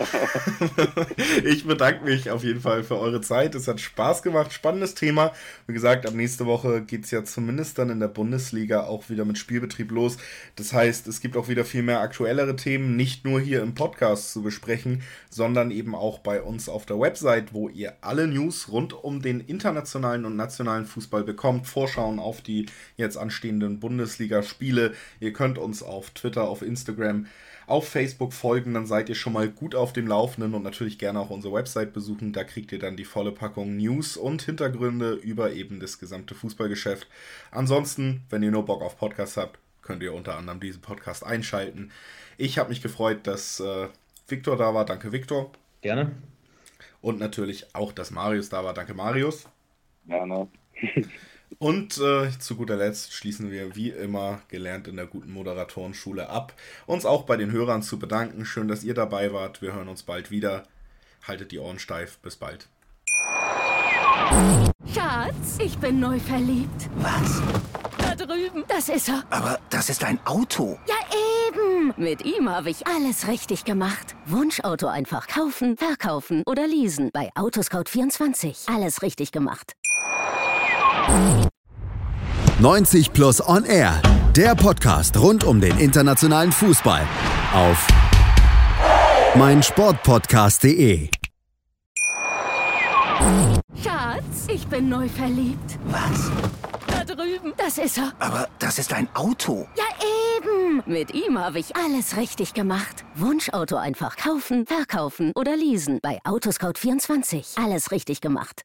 ich bedanke mich auf jeden Fall für eure Zeit. Es hat Spaß gemacht, spannendes Thema. Wie gesagt, ab nächste Woche geht es ja zumindest dann in der Bundesliga auch wieder mit Spielbetrieb los. Das heißt, es gibt auch wieder viel mehr aktuellere Themen, nicht nur hier im Podcast zu besprechen, sondern eben auch bei uns auf der Website, wo ihr alle News rund um den internationalen und nationalen Fußball bekommt. Vorschauen auf die jetzt anstehenden Bundesliga-Spiele. Ihr könnt uns auf Twitter, auf Instagram auf Facebook folgen, dann seid ihr schon mal gut auf dem Laufenden und natürlich gerne auch unsere Website besuchen. Da kriegt ihr dann die volle Packung News und Hintergründe über eben das gesamte Fußballgeschäft. Ansonsten, wenn ihr nur Bock auf Podcasts habt, könnt ihr unter anderem diesen Podcast einschalten. Ich habe mich gefreut, dass äh, Viktor da war. Danke, Viktor. Gerne. Und natürlich auch, dass Marius da war. Danke, Marius. Gerne. Und äh, zu guter Letzt schließen wir wie immer gelernt in der guten Moderatorenschule ab, uns auch bei den Hörern zu bedanken. Schön, dass ihr dabei wart. Wir hören uns bald wieder. Haltet die Ohren steif. Bis bald. Schatz, ich bin neu verliebt. Was? Da drüben. Das ist er. Aber das ist ein Auto. Ja, eben. Mit ihm habe ich alles richtig gemacht. Wunschauto einfach kaufen, verkaufen oder leasen. Bei Autoscout24. Alles richtig gemacht. 90 Plus On Air, der Podcast rund um den internationalen Fußball auf meinsportpodcast.de. Schatz, ich bin neu verliebt. Was? Da drüben. Das ist er. Aber das ist ein Auto. Ja, eben. Mit ihm habe ich alles richtig gemacht. Wunschauto einfach kaufen, verkaufen oder leasen. Bei Autoscout24. Alles richtig gemacht.